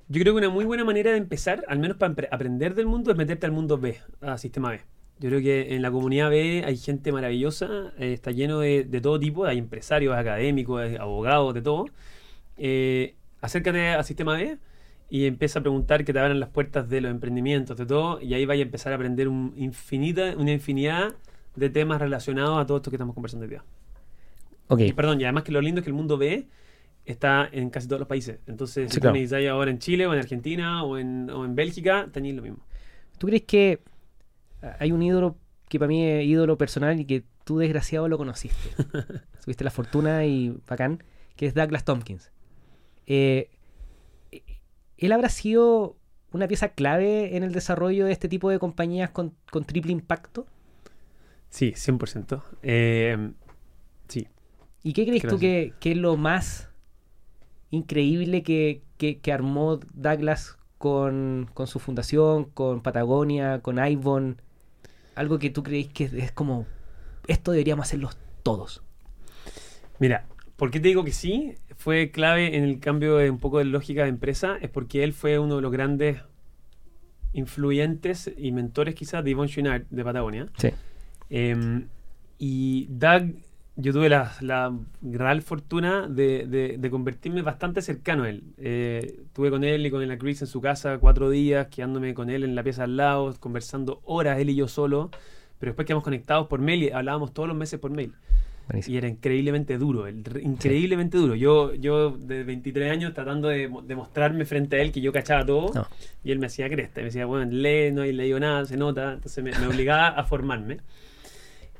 Yo creo que una muy buena manera de empezar, al menos para aprender del mundo, es meterte al mundo B, a sistema B. Yo creo que en la comunidad B hay gente maravillosa, eh, está lleno de, de todo tipo, hay empresarios, académicos, hay abogados, de todo. Eh, acércate a sistema B y empieza a preguntar que te abran las puertas de los emprendimientos, de todo, y ahí vaya a empezar a aprender un infinita, una infinidad de temas relacionados a todo esto que estamos conversando hoy día. Ok. Y perdón, y además que lo lindo es que el mundo B está en casi todos los países. Entonces, Sí, si claro. ahora en Chile o en Argentina o en, o en Bélgica, tenéis lo mismo. ¿Tú crees que hay un ídolo que para mí es ídolo personal y que tú desgraciado lo conociste? *laughs* Tuviste la fortuna y bacán, que es Douglas Tompkins. Eh, ¿Él habrá sido una pieza clave en el desarrollo de este tipo de compañías con, con triple impacto? Sí, 100%. Eh, sí. ¿Y qué crees tú Gracias. que, que es lo más increíble que, que- que armó Douglas con, con su fundación, con Patagonia, con Ivon? Algo que tú crees que es como, esto deberíamos hacerlo todos. Mira, ¿por qué te digo que sí? Fue clave en el cambio de un poco de lógica de empresa, es porque él fue uno de los grandes influyentes y mentores quizás de Yvon Chouinard de Patagonia. Sí. Eh, y Doug, yo tuve la, la gran fortuna de, de- de convertirme bastante cercano a él. Eh, estuve con él y con la Chris en su casa cuatro días, quedándome con él en la pieza al lado, conversando horas él y yo solo. Pero después quedamos conectados por mail y hablábamos todos los meses por mail. Y era increíblemente duro, el- increíblemente duro. Yo, yo de 23 años tratando de mo- demostrarme frente a él que yo cachaba todo No. y él me hacía cresta. Y me decía, bueno, lee, no he leído nada, se nota. Entonces me, me obligaba a formarme.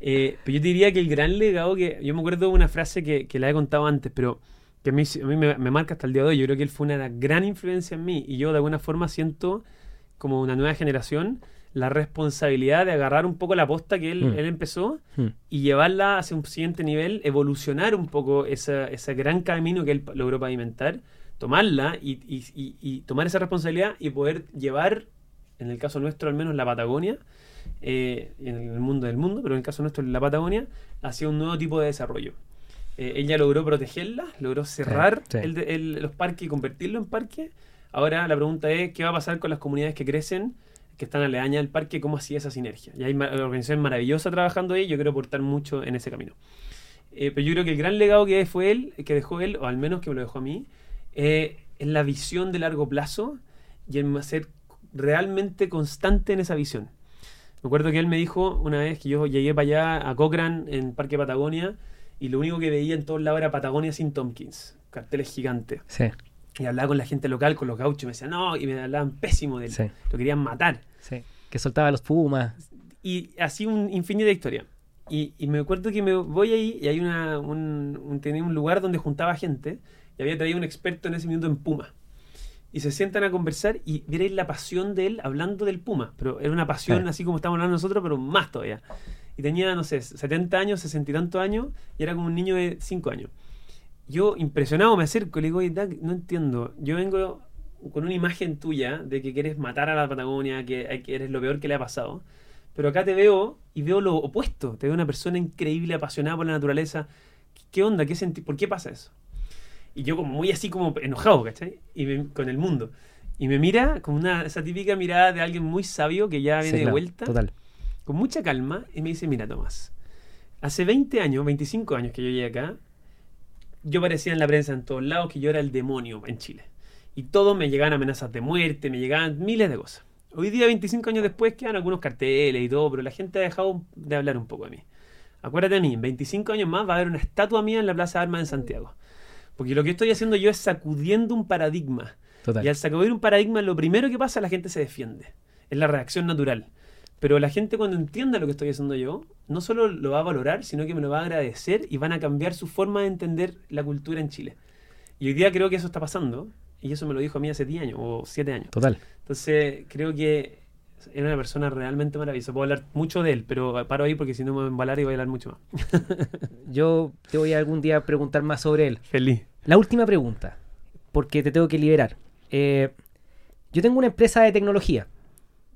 Eh, pero yo te diría que el gran legado que. Yo me acuerdo de una frase que, que la he contado antes, pero que a mí, a mí me, me marca hasta el día de hoy. Yo creo que él fue una gran influencia en mí y yo de alguna forma siento como una nueva generación la responsabilidad de agarrar un poco la posta que él, Mm. él empezó Mm. y llevarla hacia un siguiente nivel, evolucionar un poco esa- ese gran camino que él logró pavimentar, tomarla y, y- y- y tomar esa responsabilidad y poder llevar, en el caso nuestro al menos, la Patagonia, eh, en el mundo del mundo, pero en el caso nuestro la Patagonia, hacia un nuevo tipo de desarrollo. Eh, ella logró protegerla, logró cerrar sí. el de- el- los parques y convertirlo en parque. Ahora la pregunta es, ¿qué va a pasar con las comunidades que crecen, que están aledañas al parque? ¿Cómo hacía esa sinergia? Y hay ma- organizaciones maravillosas trabajando ahí, yo quiero aportar mucho en ese camino. Eh, pero yo creo que el gran legado que fue él, que dejó él, o al menos que me lo dejó a mí, eh, es la visión de largo plazo y en ser realmente constante en esa visión. Me acuerdo que él me dijo una vez que yo llegué para allá a Cochrane en Parque Patagonia y lo único que veía en todos lados era Patagonia sin Tompkins, carteles gigantes. Sí, Y hablaba con la gente local, con los gauchos, y me decían, no, y me hablaban pésimo de él. Sí. Lo querían matar. sí. Que soltaba los pumas. Y así un infinita historia. Y, y me acuerdo que me voy ahí y hay una, un, un- tenía un lugar donde juntaba gente y había traído un experto en ese minuto en Puma. Y se sientan a conversar y veréis la pasión de él hablando del Puma. Pero era una pasión así como estamos hablando nosotros, pero más todavía. Y tenía, no sé, 70 años, 60 y tantos años y era como un niño de 5 años. Yo, impresionado, me acerco y le digo, "Oye, Doug, no entiendo. Yo vengo con una imagen tuya de que quieres matar a la Patagonia, que, que eres lo peor que le ha pasado. Pero acá te veo y veo lo opuesto. Te veo una persona increíble, apasionada por la naturaleza. ¿Qué onda? ¿Qué ¿Por qué pasa eso? Y yo como muy así como enojado, ¿cachai? Y me- con el mundo. Y me mira con una, esa típica mirada de alguien muy sabio que ya Sí, viene de claro, vuelta, Total. con mucha calma, y me dice, mira Tomás, hace 20 años, 25 años que yo llegué acá, yo parecía en la prensa en todos lados que yo era el demonio en Chile. Y todo me llegaban amenazas de muerte, me llegaban miles de cosas. Hoy día, 25 años después, quedan algunos carteles y todo, pero la gente ha dejado de hablar un poco de mí. Acuérdate de mí, en 25 años más va a haber una estatua mía en la Plaza de Armas en Santiago. Porque lo que estoy haciendo yo es sacudiendo un paradigma. Total. Y al sacudir un paradigma, lo primero que pasa, la gente se defiende. Es la reacción natural. Pero la gente cuando entienda lo que estoy haciendo yo, no solo lo va a valorar, sino que me lo va a agradecer y van a cambiar su forma de entender la cultura en Chile. Y hoy día creo que eso está pasando. Y eso me lo dijo a mí hace 10 años o 7 años. Total. Entonces creo que era una persona realmente maravillosa. Puedo hablar mucho de él, pero paro ahí porque si no me voy a embalar y voy a hablar mucho más. *laughs* Yo te voy a algún día preguntar más sobre él. Feliz. La última pregunta, porque te tengo que liberar. Eh, yo tengo una empresa de tecnología,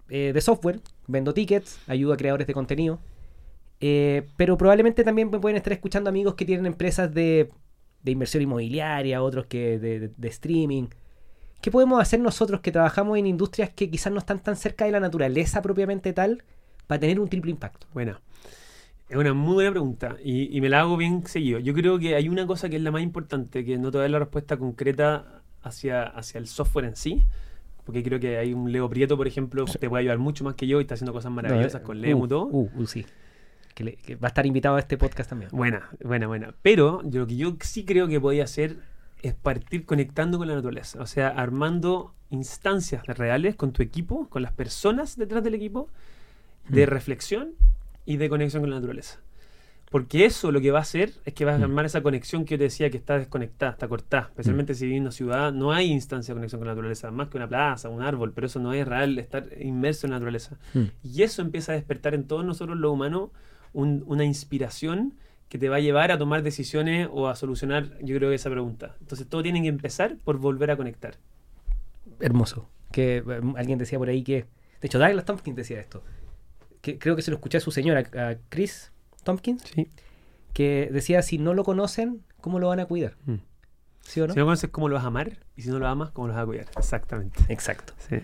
eh, de software, vendo tickets, ayudo a creadores de contenido, eh, pero probablemente también me pueden estar escuchando amigos que tienen empresas de, de inversión inmobiliaria, otros que de, de- de streaming. ¿Qué podemos hacer nosotros que trabajamos en industrias que quizás no están tan cerca de la naturaleza propiamente tal para tener un triple impacto? Buena. Es una muy buena pregunta y, y me la hago bien seguido. Yo creo que hay una cosa que es la más importante, que no te voy a dar la respuesta concreta hacia, hacia el software en sí, porque creo que hay un Leo Prieto, por ejemplo, te puede ayudar mucho más que yo y está haciendo cosas maravillosas No, eh, con Lemo uh, y todo. Uh, uh, sí. Que, le- que va a estar invitado a este podcast también. Buena, buena, buena. Pero yo, lo que yo sí creo que podía hacer es partir conectando con la naturaleza. O sea, armando instancias reales con tu equipo, con las personas detrás del equipo, de Mm. reflexión y de conexión con la naturaleza. Porque eso lo que va a hacer es que vas a Mm. armar esa conexión que yo te decía que está desconectada, está cortada. Especialmente si vivís en una ciudad, no hay instancia de conexión con la naturaleza, más que una plaza, un árbol, pero eso no es real, estar inmerso en la naturaleza. Mm. Y eso empieza a despertar en todos nosotros los humanos un- una inspiración que te va a llevar a tomar decisiones o a solucionar, yo creo, esa pregunta. Entonces todo tiene que empezar por volver a conectar. hermoso. Que eh, alguien decía por ahí que. De hecho, Douglas Tompkins decía esto. Que creo que se lo escuché a su señora, a Chris Tompkins, Sí. que decía: si no lo conocen, ¿cómo lo van a cuidar? Mm. ¿Sí o no? Si no conoces cómo lo vas a amar y si no lo amas, cómo lo vas a cuidar. Exactamente. Exacto. Sí.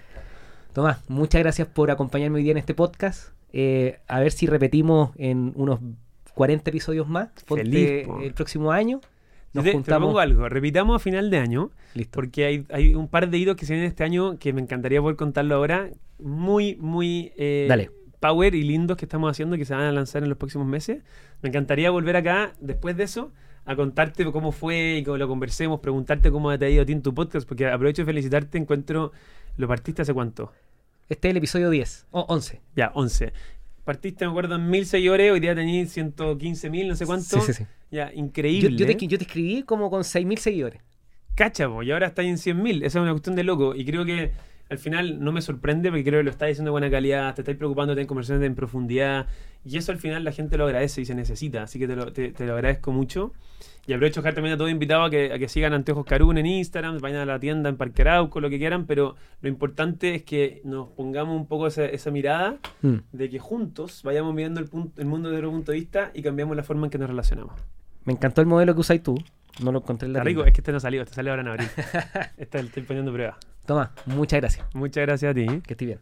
Tomás, muchas gracias por acompañarme hoy día en este podcast. Eh, a ver si repetimos en unos 40 episodios más. Ponte Feliz, el próximo año. Nos te, juntamos. algo, repitamos a final de año, Listo. porque hay, hay un par de hitos que se vienen este año que me encantaría poder contarlo ahora, muy, muy eh, Dale. Power y lindos que estamos haciendo, que se van a lanzar en los próximos meses. Me encantaría volver acá, después de eso, a contarte cómo fue y cómo lo conversemos, preguntarte cómo te ha ido a ti en tu podcast, porque aprovecho de felicitarte, encuentro, lo partiste hace cuánto, Este es el episodio 10. O 11. ya, 11. partiste, me acuerdo, en mil seguidores, hoy día tenías 115 mil, no sé cuánto. Sí, sí, sí. Ya, increíble. yo te, ¿eh? yo te escribí como con 6.000 seguidores. Cacha, po, y ahora está en 100 mil. Esa es una cuestión de loco. Y creo que al final no me sorprende porque creo que lo estás diciendo de buena calidad, te estáis preocupando, en conversaciones en profundidad. Y eso al final la gente lo agradece y se necesita. Así que te lo, te, te lo agradezco mucho. Y aprovecho de dejar también a todos invitados a que, a que sigan Anteojos Carun en Instagram, vayan a la tienda en Parque Arauco, lo que quieran. Pero lo importante es que nos pongamos un poco esa, esa mirada Mm. de que juntos vayamos mirando el, punto, el mundo desde otro punto de vista y cambiamos la forma en que nos relacionamos. Me encantó el modelo que usáis tú. No lo encontré en la Está rico, tienda. es que este no salió, este sale ahora en abril. *laughs* este estoy poniendo prueba. Toma, muchas gracias. Muchas gracias a ti. Que estés bien.